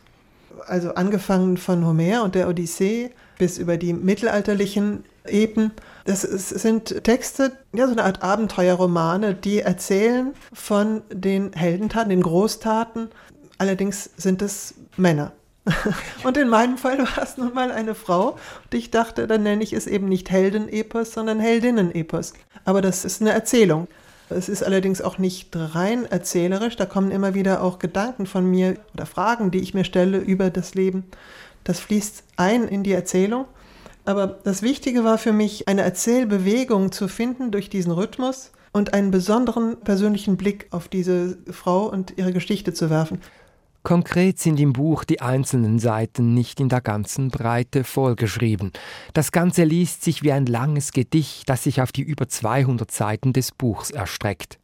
Also angefangen von Homer und der Odyssee bis über die mittelalterlichen Epen. Das sind Texte, ja, so eine Art Abenteuerromane, die erzählen von den Heldentaten, den Großtaten. Allerdings sind es Männer. Und in meinem Fall war es nun mal eine Frau. Und ich dachte, dann nenne ich es eben nicht Heldenepos, sondern Heldinnenepos. Aber das ist eine Erzählung. Es ist allerdings auch nicht rein erzählerisch. Da kommen immer wieder auch Gedanken von mir oder Fragen, die ich mir stelle über das Leben. Das fließt ein in die Erzählung. Aber das Wichtige war für mich, eine Erzählbewegung zu finden durch diesen Rhythmus und einen besonderen persönlichen Blick auf diese Frau und ihre Geschichte zu werfen. Konkret sind im Buch die einzelnen Seiten nicht in der ganzen Breite vollgeschrieben. Das Ganze liest sich wie ein langes Gedicht, das sich auf die über 200 Seiten des Buchs erstreckt.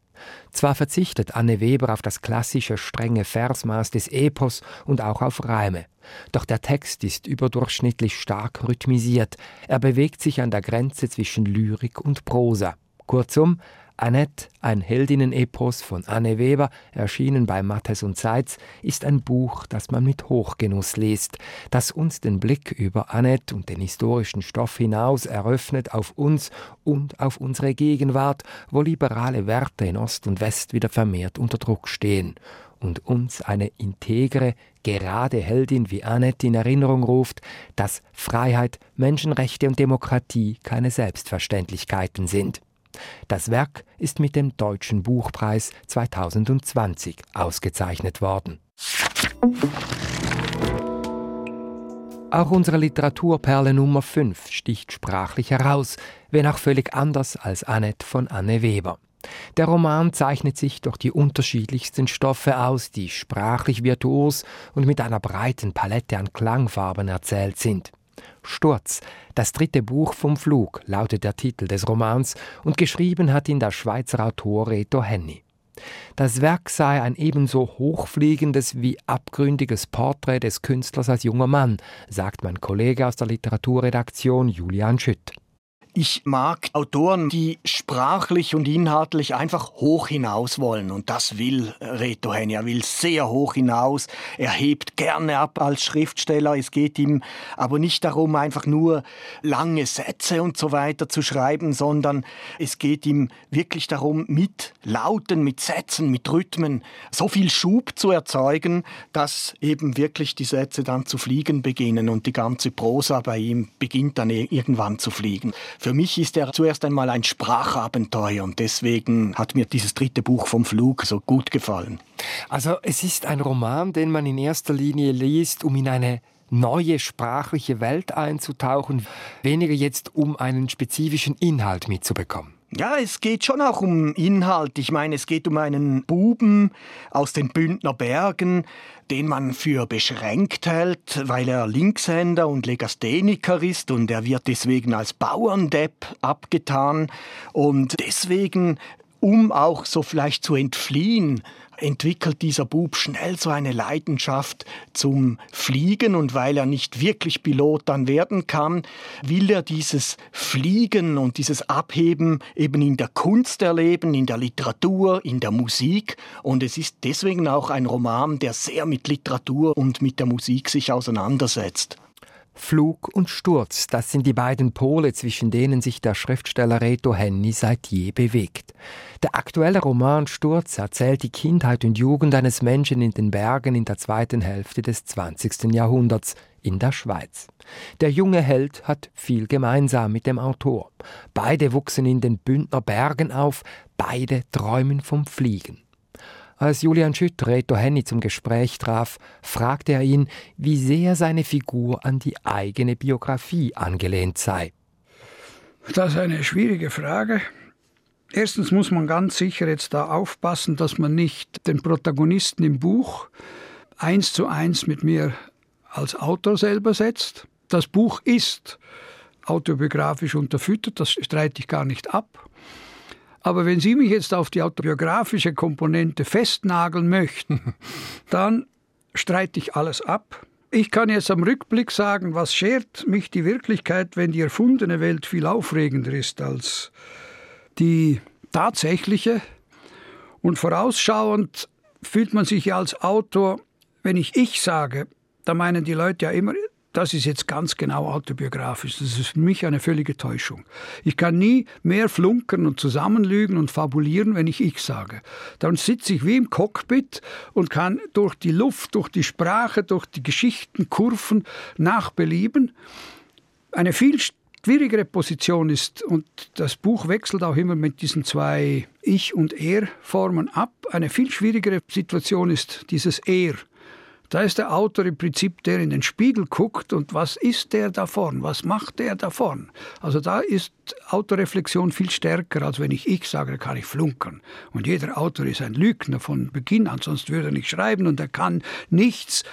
Zwar verzichtet Anne Weber auf das klassische strenge Versmaß des Epos und auch auf Reime, doch der Text ist überdurchschnittlich stark rhythmisiert. Er bewegt sich an der Grenze zwischen Lyrik und Prosa. Kurzum, Annette, ein Heldinnen-Epos von Anne Weber, erschienen bei Mattes und Seitz, ist ein Buch, das man mit Hochgenuss liest, das uns den Blick über Annette und den historischen Stoff hinaus eröffnet auf uns und auf unsere Gegenwart, wo liberale Werte in Ost und West wieder vermehrt unter Druck stehen und uns eine integre, gerade Heldin wie Annette in Erinnerung ruft, dass Freiheit, Menschenrechte und Demokratie keine Selbstverständlichkeiten sind. Das Werk ist mit dem Deutschen Buchpreis 2020 ausgezeichnet worden. Auch unsere Literaturperle Nummer 5 sticht sprachlich heraus, wenn auch völlig anders als Annette von Anne Weber. Der Roman zeichnet sich durch die unterschiedlichsten Stoffe aus, die sprachlich virtuos und mit einer breiten Palette an Klangfarben erzählt sind. Sturz, das dritte Buch vom Flug, lautet der Titel des Romans und geschrieben hat ihn der Schweizer Autor Reto Henny. Das Werk sei ein ebenso hochfliegendes wie abgründiges Porträt des Künstlers als junger Mann, sagt mein Kollege aus der Literaturredaktion Julian Schütt. Ich mag Autoren, die sprachlich und inhaltlich einfach hoch hinaus wollen. Und das will Reto Henny. Er will sehr hoch hinaus. Er hebt gerne ab als Schriftsteller. Es geht ihm aber nicht darum, einfach nur lange Sätze und so weiter zu schreiben, sondern es geht ihm wirklich darum, mit Lauten, mit Sätzen, mit Rhythmen so viel Schub zu erzeugen, dass eben wirklich die Sätze dann zu fliegen beginnen und die ganze Prosa bei ihm beginnt dann irgendwann zu fliegen. Für mich ist er zuerst einmal ein Sprachabenteuer und deswegen hat mir dieses dritte Buch vom Flug so gut gefallen. Also es ist ein Roman, den man in erster Linie liest, um in eine neue sprachliche Welt einzutauchen, weniger jetzt um einen spezifischen Inhalt mitzubekommen. Ja, es geht schon auch um Inhalt. Ich meine, es geht um einen Buben aus den Bündner Bergen, den man für beschränkt hält, weil er Linkshänder und Legastheniker ist und er wird deswegen als Bauerndepp abgetan und deswegen um auch so vielleicht zu entfliehen, entwickelt dieser Bub schnell so eine Leidenschaft zum Fliegen und weil er nicht wirklich Pilot dann werden kann, will er dieses Fliegen und dieses Abheben eben in der Kunst erleben, in der Literatur, in der Musik und es ist deswegen auch ein Roman, der sehr mit Literatur und mit der Musik sich auseinandersetzt. Flug und Sturz, das sind die beiden Pole, zwischen denen sich der Schriftsteller Reto Henny seit je bewegt. Der aktuelle Roman Sturz erzählt die Kindheit und Jugend eines Menschen in den Bergen in der zweiten Hälfte des 20. Jahrhunderts in der Schweiz. Der junge Held hat viel gemeinsam mit dem Autor. Beide wuchsen in den Bündner Bergen auf, beide träumen vom Fliegen. Als Julian Schütt Reto Henny zum Gespräch traf, fragte er ihn, wie sehr seine Figur an die eigene Biografie angelehnt sei. Das ist eine schwierige Frage. Erstens muss man ganz sicher jetzt da aufpassen, dass man nicht den Protagonisten im Buch eins zu eins mit mir als Autor selber setzt. Das Buch ist autobiografisch unterfüttert, das streite ich gar nicht ab. Aber wenn Sie mich jetzt auf die autobiografische Komponente festnageln möchten, dann streite ich alles ab. Ich kann jetzt am Rückblick sagen, was schert mich die Wirklichkeit, wenn die erfundene Welt viel aufregender ist als die tatsächliche. Und vorausschauend fühlt man sich ja als Autor, wenn ich ich sage, da meinen die Leute ja immer, das ist jetzt ganz genau autobiografisch. Das ist für mich eine völlige Täuschung. Ich kann nie mehr flunkern und zusammenlügen und fabulieren, wenn ich ich sage. Dann sitze ich wie im Cockpit und kann durch die Luft, durch die Sprache, durch die Geschichten, Kurven nachbelieben. Eine viel schwierigere Position ist, und das Buch wechselt auch immer mit diesen zwei Ich- und Er-Formen ab, eine viel schwierigere Situation ist dieses Er. Da ist der Autor im Prinzip, der in den Spiegel guckt und was ist der davon? Was macht der davon? Also da ist Autoreflexion viel stärker, als wenn ich ich sage, da kann ich flunkern. Und jeder Autor ist ein Lügner von Beginn an, sonst würde er nicht schreiben und er kann nichts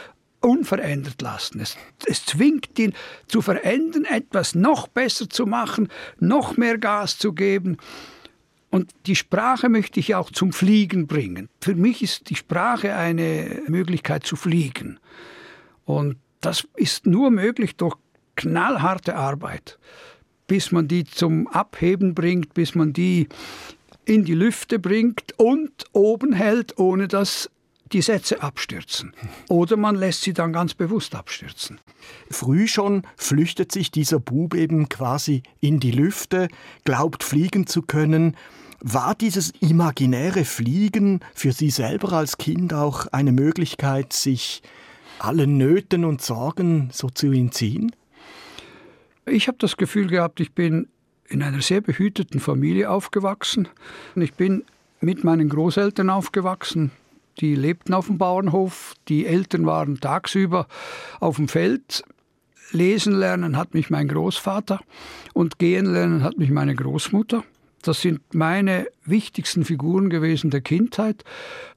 unverändert lassen. Es, es zwingt ihn zu verändern, etwas noch besser zu machen, noch mehr Gas zu geben. Und die Sprache möchte ich auch zum Fliegen bringen. Für mich ist die Sprache eine Möglichkeit zu fliegen. Und das ist nur möglich durch knallharte Arbeit, bis man die zum Abheben bringt, bis man die in die Lüfte bringt und oben hält, ohne dass die Sätze abstürzen. Oder man lässt sie dann ganz bewusst abstürzen. Früh schon flüchtet sich dieser Bub eben quasi in die Lüfte, glaubt fliegen zu können. War dieses imaginäre Fliegen für Sie selber als Kind auch eine Möglichkeit, sich allen Nöten und Sorgen so zu entziehen? Ich habe das Gefühl gehabt, ich bin in einer sehr behüteten Familie aufgewachsen. Ich bin mit meinen Großeltern aufgewachsen. Die lebten auf dem Bauernhof, die Eltern waren tagsüber auf dem Feld. Lesen lernen hat mich mein Großvater und gehen lernen hat mich meine Großmutter. Das sind meine wichtigsten Figuren gewesen der Kindheit.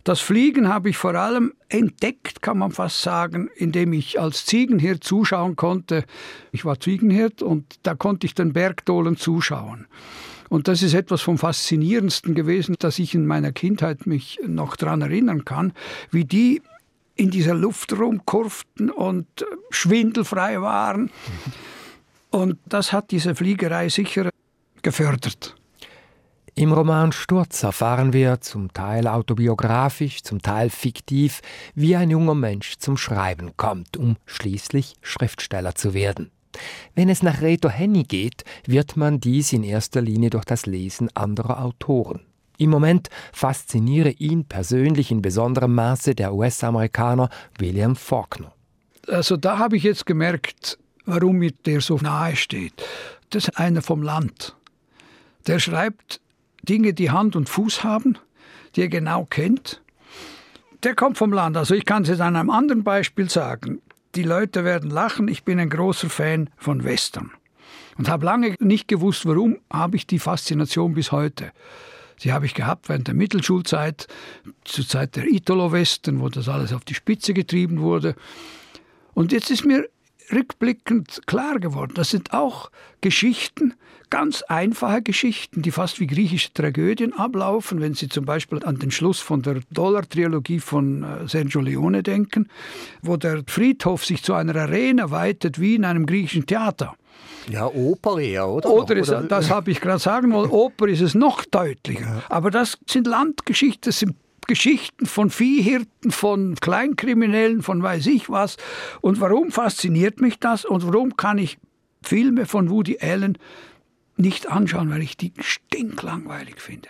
Das Fliegen habe ich vor allem entdeckt, kann man fast sagen, indem ich als Ziegenhirt zuschauen konnte. Ich war Ziegenhirt und da konnte ich den Bergdolen zuschauen. Und das ist etwas vom Faszinierendsten gewesen, dass ich in meiner Kindheit mich noch daran erinnern kann, wie die in dieser Luft rumkurften und schwindelfrei waren. Und das hat diese Fliegerei sicher gefördert. Im Roman Sturz erfahren wir, zum Teil autobiografisch, zum Teil fiktiv, wie ein junger Mensch zum Schreiben kommt, um schließlich Schriftsteller zu werden. Wenn es nach Reto Henny geht, wird man dies in erster Linie durch das Lesen anderer Autoren. Im Moment fasziniere ihn persönlich in besonderem Maße der US-Amerikaner William Faulkner. Also da habe ich jetzt gemerkt, warum mir der so nahe steht. Das ist einer vom Land. Der schreibt Dinge, die Hand und Fuß haben, die er genau kennt. Der kommt vom Land. Also ich kann es jetzt an einem anderen Beispiel sagen. Die Leute werden lachen. Ich bin ein großer Fan von Western. Und habe lange nicht gewusst, warum habe ich die Faszination bis heute. Sie habe ich gehabt während der Mittelschulzeit, zur Zeit der Italo-Western, wo das alles auf die Spitze getrieben wurde. Und jetzt ist mir rückblickend klar geworden, das sind auch Geschichten, ganz einfache Geschichten, die fast wie griechische Tragödien ablaufen, wenn Sie zum Beispiel an den Schluss von der Dollar-Trilogie von äh, Sergio Leone denken, wo der Friedhof sich zu einer Arena weitet wie in einem griechischen Theater. Ja, Oper eher, oder? Oder, ist, oder? das habe ich gerade sagen wollen, Oper ist es noch deutlicher. Ja. Aber das sind Landgeschichten, das sind Geschichten von Viehhirten, von Kleinkriminellen, von weiß ich was. Und warum fasziniert mich das und warum kann ich Filme von Woody Allen nicht anschauen, weil ich die stinklangweilig finde.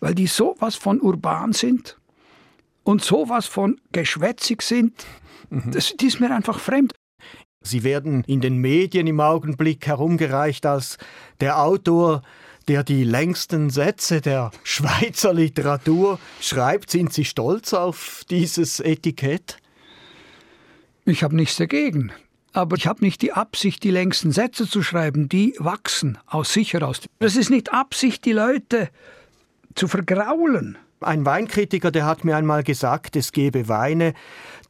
Weil die sowas von urban sind und sowas von geschwätzig sind. Mhm. Das, das ist mir einfach fremd. Sie werden in den Medien im Augenblick herumgereicht als der Autor, der die längsten Sätze der Schweizer Literatur schreibt. Sind Sie stolz auf dieses Etikett? Ich habe nichts dagegen. Aber ich habe nicht die Absicht, die längsten Sätze zu schreiben. Die wachsen aus sich heraus. Das ist nicht Absicht, die Leute zu vergraulen. Ein Weinkritiker, der hat mir einmal gesagt, es gebe Weine,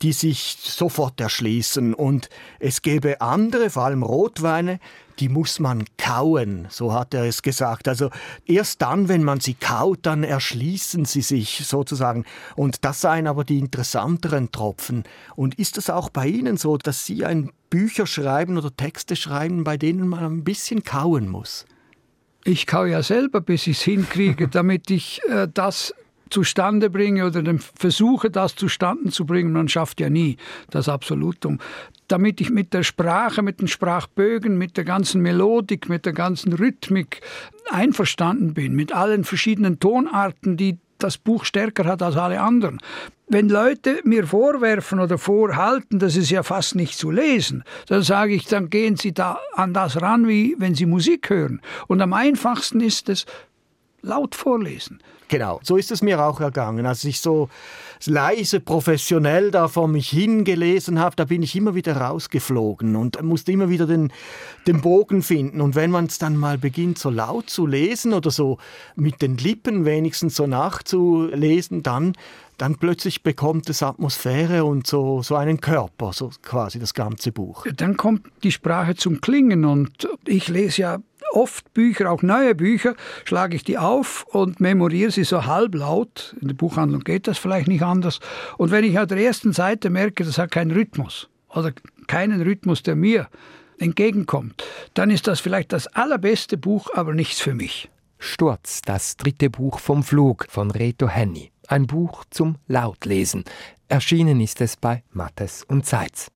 die sich sofort erschließen und es gäbe andere, vor allem Rotweine, die muss man kauen, so hat er es gesagt. Also erst dann, wenn man sie kaut, dann erschließen sie sich sozusagen. Und das seien aber die interessanteren Tropfen. Und ist es auch bei Ihnen so, dass Sie ein Bücher schreiben oder Texte schreiben, bei denen man ein bisschen kauen muss? Ich kau ja selber, bis ich es hinkriege, damit ich äh, das zustande bringe oder versuche, das zustande zu bringen. Man schafft ja nie das Absolutum. Damit ich mit der Sprache, mit den Sprachbögen, mit der ganzen Melodik, mit der ganzen Rhythmik einverstanden bin, mit allen verschiedenen Tonarten, die das Buch stärker hat als alle anderen. Wenn Leute mir vorwerfen oder vorhalten, das ist ja fast nicht zu lesen, dann sage ich, dann gehen Sie da an das ran, wie wenn Sie Musik hören. Und am einfachsten ist es, laut vorlesen. Genau, so ist es mir auch ergangen. Als ich so leise professionell da vor mich hingelesen habe, da bin ich immer wieder rausgeflogen und musste immer wieder den, den Bogen finden. Und wenn man es dann mal beginnt, so laut zu lesen oder so mit den Lippen wenigstens so nachzulesen, dann dann plötzlich bekommt es Atmosphäre und so, so einen Körper, so quasi das ganze Buch. Dann kommt die Sprache zum Klingen und ich lese ja oft Bücher, auch neue Bücher, schlage ich die auf und memoriere sie so halblaut. In der Buchhandlung geht das vielleicht nicht anders. Und wenn ich an der ersten Seite merke, das hat keinen Rhythmus oder keinen Rhythmus, der mir entgegenkommt, dann ist das vielleicht das allerbeste Buch, aber nichts für mich. Sturz, das dritte Buch vom Flug von Reto Henny. Ein Buch zum Lautlesen. Erschienen ist es bei Mattes und Zeitz.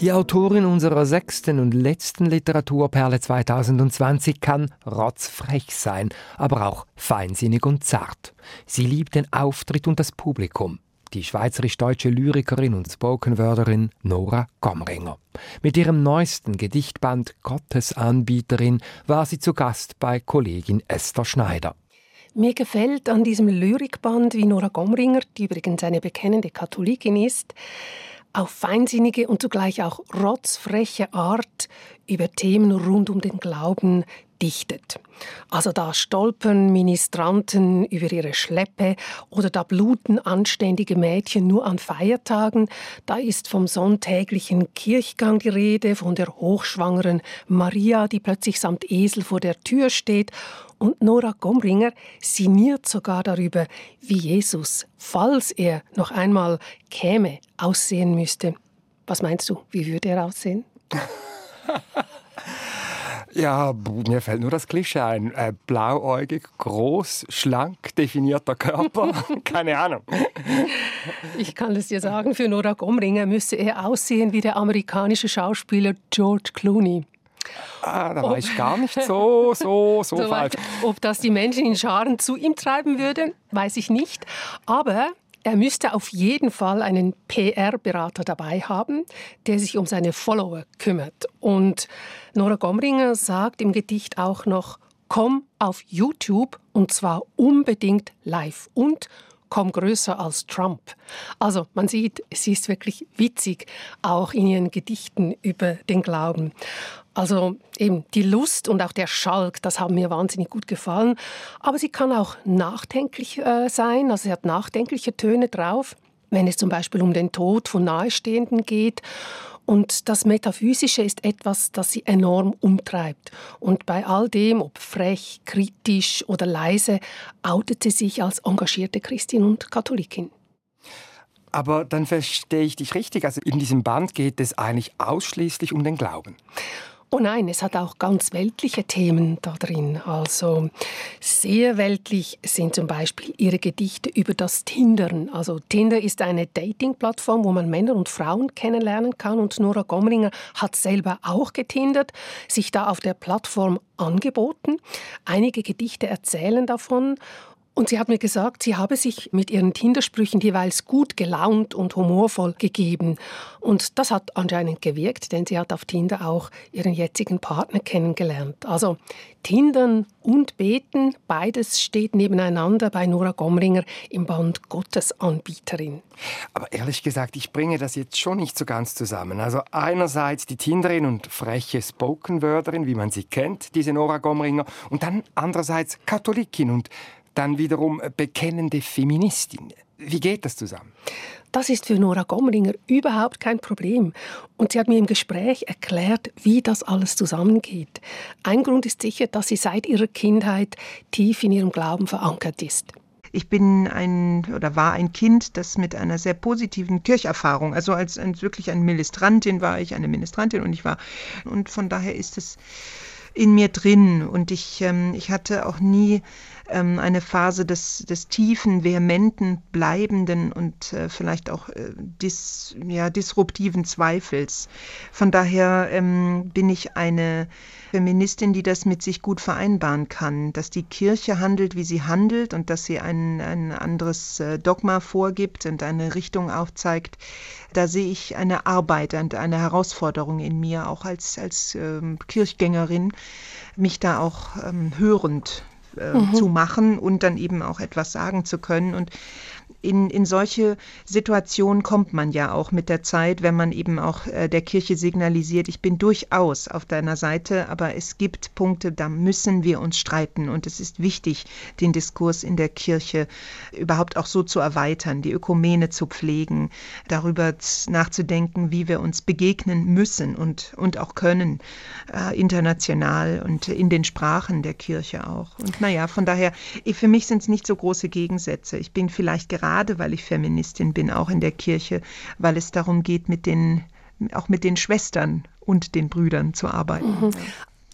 Die Autorin unserer sechsten und letzten Literaturperle 2020 kann rotzfrech sein, aber auch feinsinnig und zart. Sie liebt den Auftritt und das Publikum. Die schweizerisch-deutsche Lyrikerin und Spokenwörterin Nora Gomringer. Mit ihrem neuesten Gedichtband Gottesanbieterin war sie zu Gast bei Kollegin Esther Schneider. Mir gefällt an diesem Lyrikband, wie Nora Gomringer, die übrigens eine bekennende Katholikin ist, auf feinsinnige und zugleich auch rotzfreche Art über Themen rund um den Glauben dichtet. Also da stolpern Ministranten über ihre Schleppe oder da bluten anständige Mädchen nur an Feiertagen, da ist vom sonntäglichen Kirchgang die Rede, von der hochschwangeren Maria, die plötzlich samt Esel vor der Tür steht und Nora Gomringer sinniert sogar darüber, wie Jesus, falls er noch einmal käme, aussehen müsste. Was meinst du, wie würde er aussehen? Ja, mir fällt nur das Klischee ein. Äh, blauäugig, groß, schlank, definierter Körper. Keine Ahnung. Ich kann es dir sagen, für Nora Gomringer müsste er aussehen wie der amerikanische Schauspieler George Clooney. Ah, da war ob, ich gar nicht so, so, so, so falsch. Ob das die Menschen in Scharen zu ihm treiben würden, weiß ich nicht. Aber er müsste auf jeden Fall einen PR-Berater dabei haben, der sich um seine Follower kümmert. Und Nora Gomringer sagt im Gedicht auch noch, komm auf YouTube und zwar unbedingt live und komm größer als Trump. Also man sieht, sie ist wirklich witzig, auch in ihren Gedichten über den Glauben. Also eben die Lust und auch der Schalk, das haben mir wahnsinnig gut gefallen. Aber sie kann auch nachdenklich äh, sein, also sie hat nachdenkliche Töne drauf, wenn es zum Beispiel um den Tod von Nahestehenden geht. Und das Metaphysische ist etwas, das sie enorm umtreibt. Und bei all dem, ob frech, kritisch oder leise, outet sie sich als engagierte Christin und Katholikin. Aber dann verstehe ich dich richtig. Also in diesem Band geht es eigentlich ausschließlich um den Glauben. Oh nein, es hat auch ganz weltliche Themen da drin. Also sehr weltlich sind zum Beispiel ihre Gedichte über das Tindern. Also Tinder ist eine Dating-Plattform, wo man Männer und Frauen kennenlernen kann. Und Nora Gomringer hat selber auch getindert, sich da auf der Plattform angeboten. Einige Gedichte erzählen davon. Und sie hat mir gesagt, sie habe sich mit ihren Tindersprüchen jeweils gut gelaunt und humorvoll gegeben. Und das hat anscheinend gewirkt, denn sie hat auf Tinder auch ihren jetzigen Partner kennengelernt. Also Tindern und Beten, beides steht nebeneinander bei Nora Gomringer im Band Gottesanbieterin. Aber ehrlich gesagt, ich bringe das jetzt schon nicht so ganz zusammen. Also einerseits die Tinderin und freche Spokenwörterin, wie man sie kennt, diese Nora Gomringer, und dann andererseits Katholikin und dann wiederum bekennende Feministin. Wie geht das zusammen? Das ist für Nora Gomringer überhaupt kein Problem. Und sie hat mir im Gespräch erklärt, wie das alles zusammengeht. Ein Grund ist sicher, dass sie seit ihrer Kindheit tief in ihrem Glauben verankert ist. Ich bin ein oder war ein Kind, das mit einer sehr positiven Kircherfahrung, also als, als wirklich eine Ministrantin war ich eine Ministrantin und ich war und von daher ist es in mir drin und ich ähm, ich hatte auch nie ähm, eine Phase des, des tiefen, vehementen, bleibenden und äh, vielleicht auch äh, dis, ja, disruptiven Zweifels. Von daher ähm, bin ich eine Feministin, die das mit sich gut vereinbaren kann, dass die Kirche handelt, wie sie handelt und dass sie ein, ein anderes äh, Dogma vorgibt und eine Richtung aufzeigt. Da sehe ich eine Arbeit und eine Herausforderung in mir, auch als, als ähm, Kirchgängerin, mich da auch ähm, hörend äh, mhm. zu machen und dann eben auch etwas sagen zu können. Und in, in solche Situationen kommt man ja auch mit der Zeit, wenn man eben auch äh, der Kirche signalisiert, ich bin durchaus auf deiner Seite, aber es gibt Punkte, da müssen wir uns streiten. Und es ist wichtig, den Diskurs in der Kirche überhaupt auch so zu erweitern, die Ökumene zu pflegen, darüber nachzudenken, wie wir uns begegnen müssen und, und auch können, äh, international und in den Sprachen der Kirche auch. Und naja, von daher, für mich sind es nicht so große Gegensätze. Ich bin vielleicht gerade gerade weil ich Feministin bin, auch in der Kirche, weil es darum geht, mit den, auch mit den Schwestern und den Brüdern zu arbeiten. Mhm.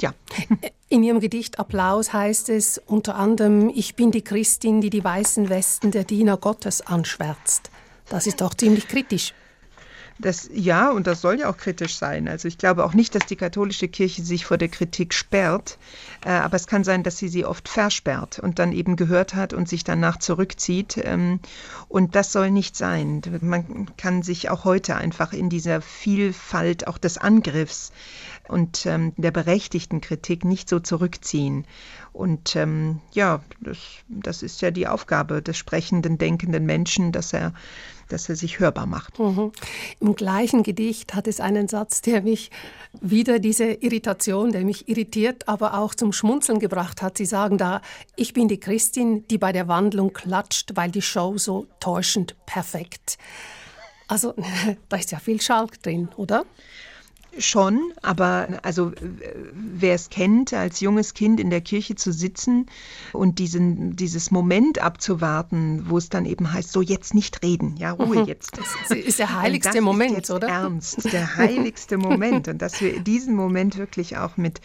ja. In Ihrem Gedicht Applaus heißt es unter anderem, ich bin die Christin, die die weißen Westen der Diener Gottes anschwärzt. Das ist doch ziemlich kritisch. Das, ja, und das soll ja auch kritisch sein. Also ich glaube auch nicht, dass die katholische Kirche sich vor der Kritik sperrt, äh, aber es kann sein, dass sie sie oft versperrt und dann eben gehört hat und sich danach zurückzieht. Ähm, und das soll nicht sein. Man kann sich auch heute einfach in dieser Vielfalt auch des Angriffs und ähm, der berechtigten Kritik nicht so zurückziehen. Und ähm, ja, das, das ist ja die Aufgabe des sprechenden, denkenden Menschen, dass er dass er sich hörbar macht. Mhm. Im gleichen Gedicht hat es einen Satz, der mich wieder diese Irritation, der mich irritiert, aber auch zum Schmunzeln gebracht hat. Sie sagen da, ich bin die Christin, die bei der Wandlung klatscht, weil die Show so täuschend perfekt. Also da ist ja viel Schalk drin, oder? Schon, aber also wer es kennt, als junges Kind in der Kirche zu sitzen und diesen, dieses Moment abzuwarten, wo es dann eben heißt, so jetzt nicht reden, ja, Ruhe mhm. jetzt. Das ist der heiligste Moment, ist oder? Ernst, der heiligste Moment. Und dass wir diesen Moment wirklich auch mit,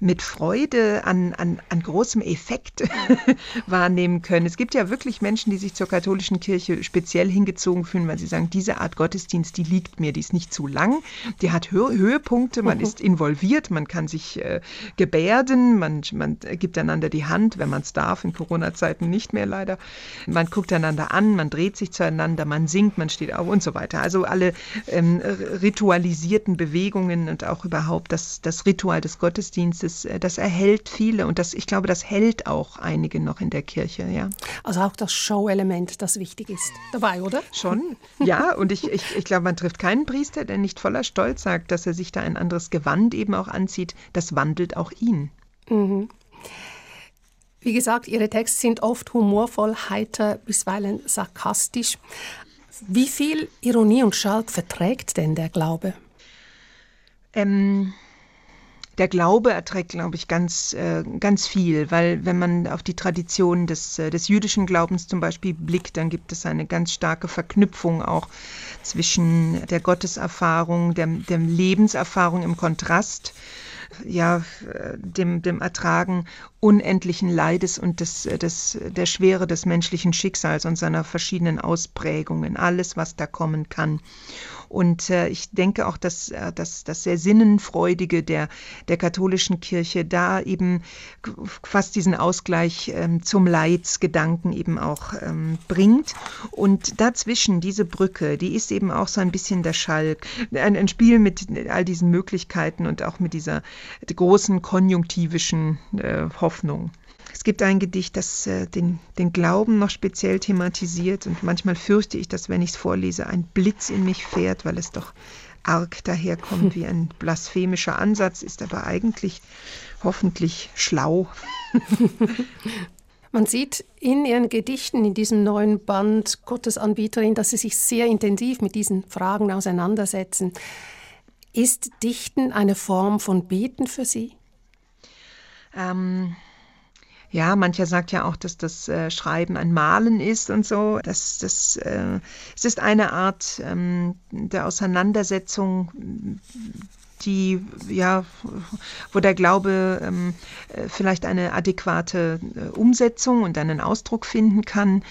mit Freude an, an, an großem Effekt wahrnehmen können. Es gibt ja wirklich Menschen, die sich zur katholischen Kirche speziell hingezogen fühlen, weil sie sagen, diese Art Gottesdienst, die liegt mir, die ist nicht zu lang, die hat Höhe Höhepunkte, man mhm. ist involviert, man kann sich äh, gebärden, man, man gibt einander die Hand, wenn man es darf, in Corona-Zeiten nicht mehr leider. Man guckt einander an, man dreht sich zueinander, man singt, man steht auf und so weiter. Also alle ähm, ritualisierten Bewegungen und auch überhaupt das, das Ritual des Gottesdienstes, äh, das erhält viele und das, ich glaube, das hält auch einige noch in der Kirche, ja. Also auch das Show-Element, das wichtig ist, dabei, oder? Schon, ja. Und ich, ich, ich glaube, man trifft keinen Priester, der nicht voller Stolz sagt, dass er sich da ein anderes Gewand eben auch anzieht, das wandelt auch ihn. Mhm. Wie gesagt, Ihre Texte sind oft humorvoll, heiter, bisweilen sarkastisch. Wie viel Ironie und Schalk verträgt denn der Glaube? Ähm, der Glaube erträgt, glaube ich, ganz, äh, ganz viel, weil wenn man auf die Tradition des, äh, des jüdischen Glaubens zum Beispiel blickt, dann gibt es eine ganz starke Verknüpfung auch zwischen der Gotteserfahrung, der, der Lebenserfahrung im Kontrast ja, dem, dem Ertragen unendlichen Leides und des, des, der Schwere des menschlichen Schicksals und seiner verschiedenen Ausprägungen, alles, was da kommen kann. Und äh, ich denke auch, dass, äh, dass das sehr Sinnenfreudige der, der katholischen Kirche da eben fast diesen Ausgleich ähm, zum Leidsgedanken eben auch ähm, bringt. Und dazwischen, diese Brücke, die ist eben auch so ein bisschen der Schalk. Ein, ein Spiel mit all diesen Möglichkeiten und auch mit dieser großen konjunktivischen äh, Hoffnung. Es gibt ein Gedicht, das äh, den, den Glauben noch speziell thematisiert und manchmal fürchte ich, dass wenn ich es vorlese, ein Blitz in mich fährt, weil es doch arg daherkommt wie ein blasphemischer Ansatz, ist aber eigentlich hoffentlich schlau. Man sieht in Ihren Gedichten, in diesem neuen Band Gottesanbieterin, dass Sie sich sehr intensiv mit diesen Fragen auseinandersetzen. Ist Dichten eine Form von Beten für Sie? Ähm, ja, mancher sagt ja auch, dass das äh, Schreiben ein Malen ist und so. Das, das, äh, es ist eine Art ähm, der Auseinandersetzung die, ja, wo der Glaube ähm, äh, vielleicht eine adäquate äh, Umsetzung und einen Ausdruck finden kann.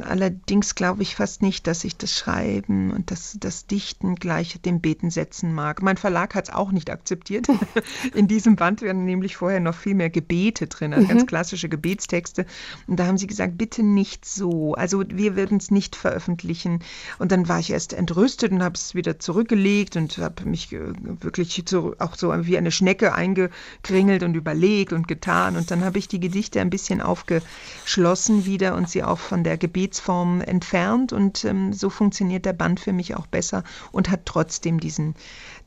Allerdings glaube ich fast nicht, dass ich das Schreiben und das, das Dichten gleich dem Beten setzen mag. Mein Verlag hat es auch nicht akzeptiert. In diesem Band werden nämlich vorher noch viel mehr Gebete drin, also ganz mhm. klassische Gebetstexte. Und da haben sie gesagt, bitte nicht so. Also wir werden es nicht veröffentlichen. Und dann war ich erst entrüstet und habe es wieder zurückgelegt und habe mich äh, so, auch so wie eine Schnecke eingekringelt und überlegt und getan. Und dann habe ich die Gedichte ein bisschen aufgeschlossen wieder und sie auch von der Gebetsform entfernt. Und ähm, so funktioniert der Band für mich auch besser und hat trotzdem diesen,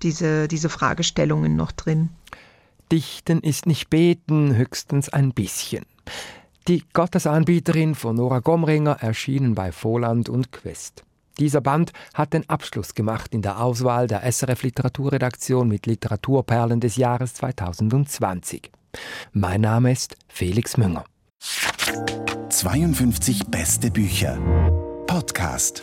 diese, diese Fragestellungen noch drin. Dichten ist nicht beten, höchstens ein bisschen. Die Gottesanbieterin von Nora Gomringer erschienen bei Voland und Quest. Dieser Band hat den Abschluss gemacht in der Auswahl der SRF Literaturredaktion mit Literaturperlen des Jahres 2020. Mein Name ist Felix Münger. 52 beste Bücher. Podcast.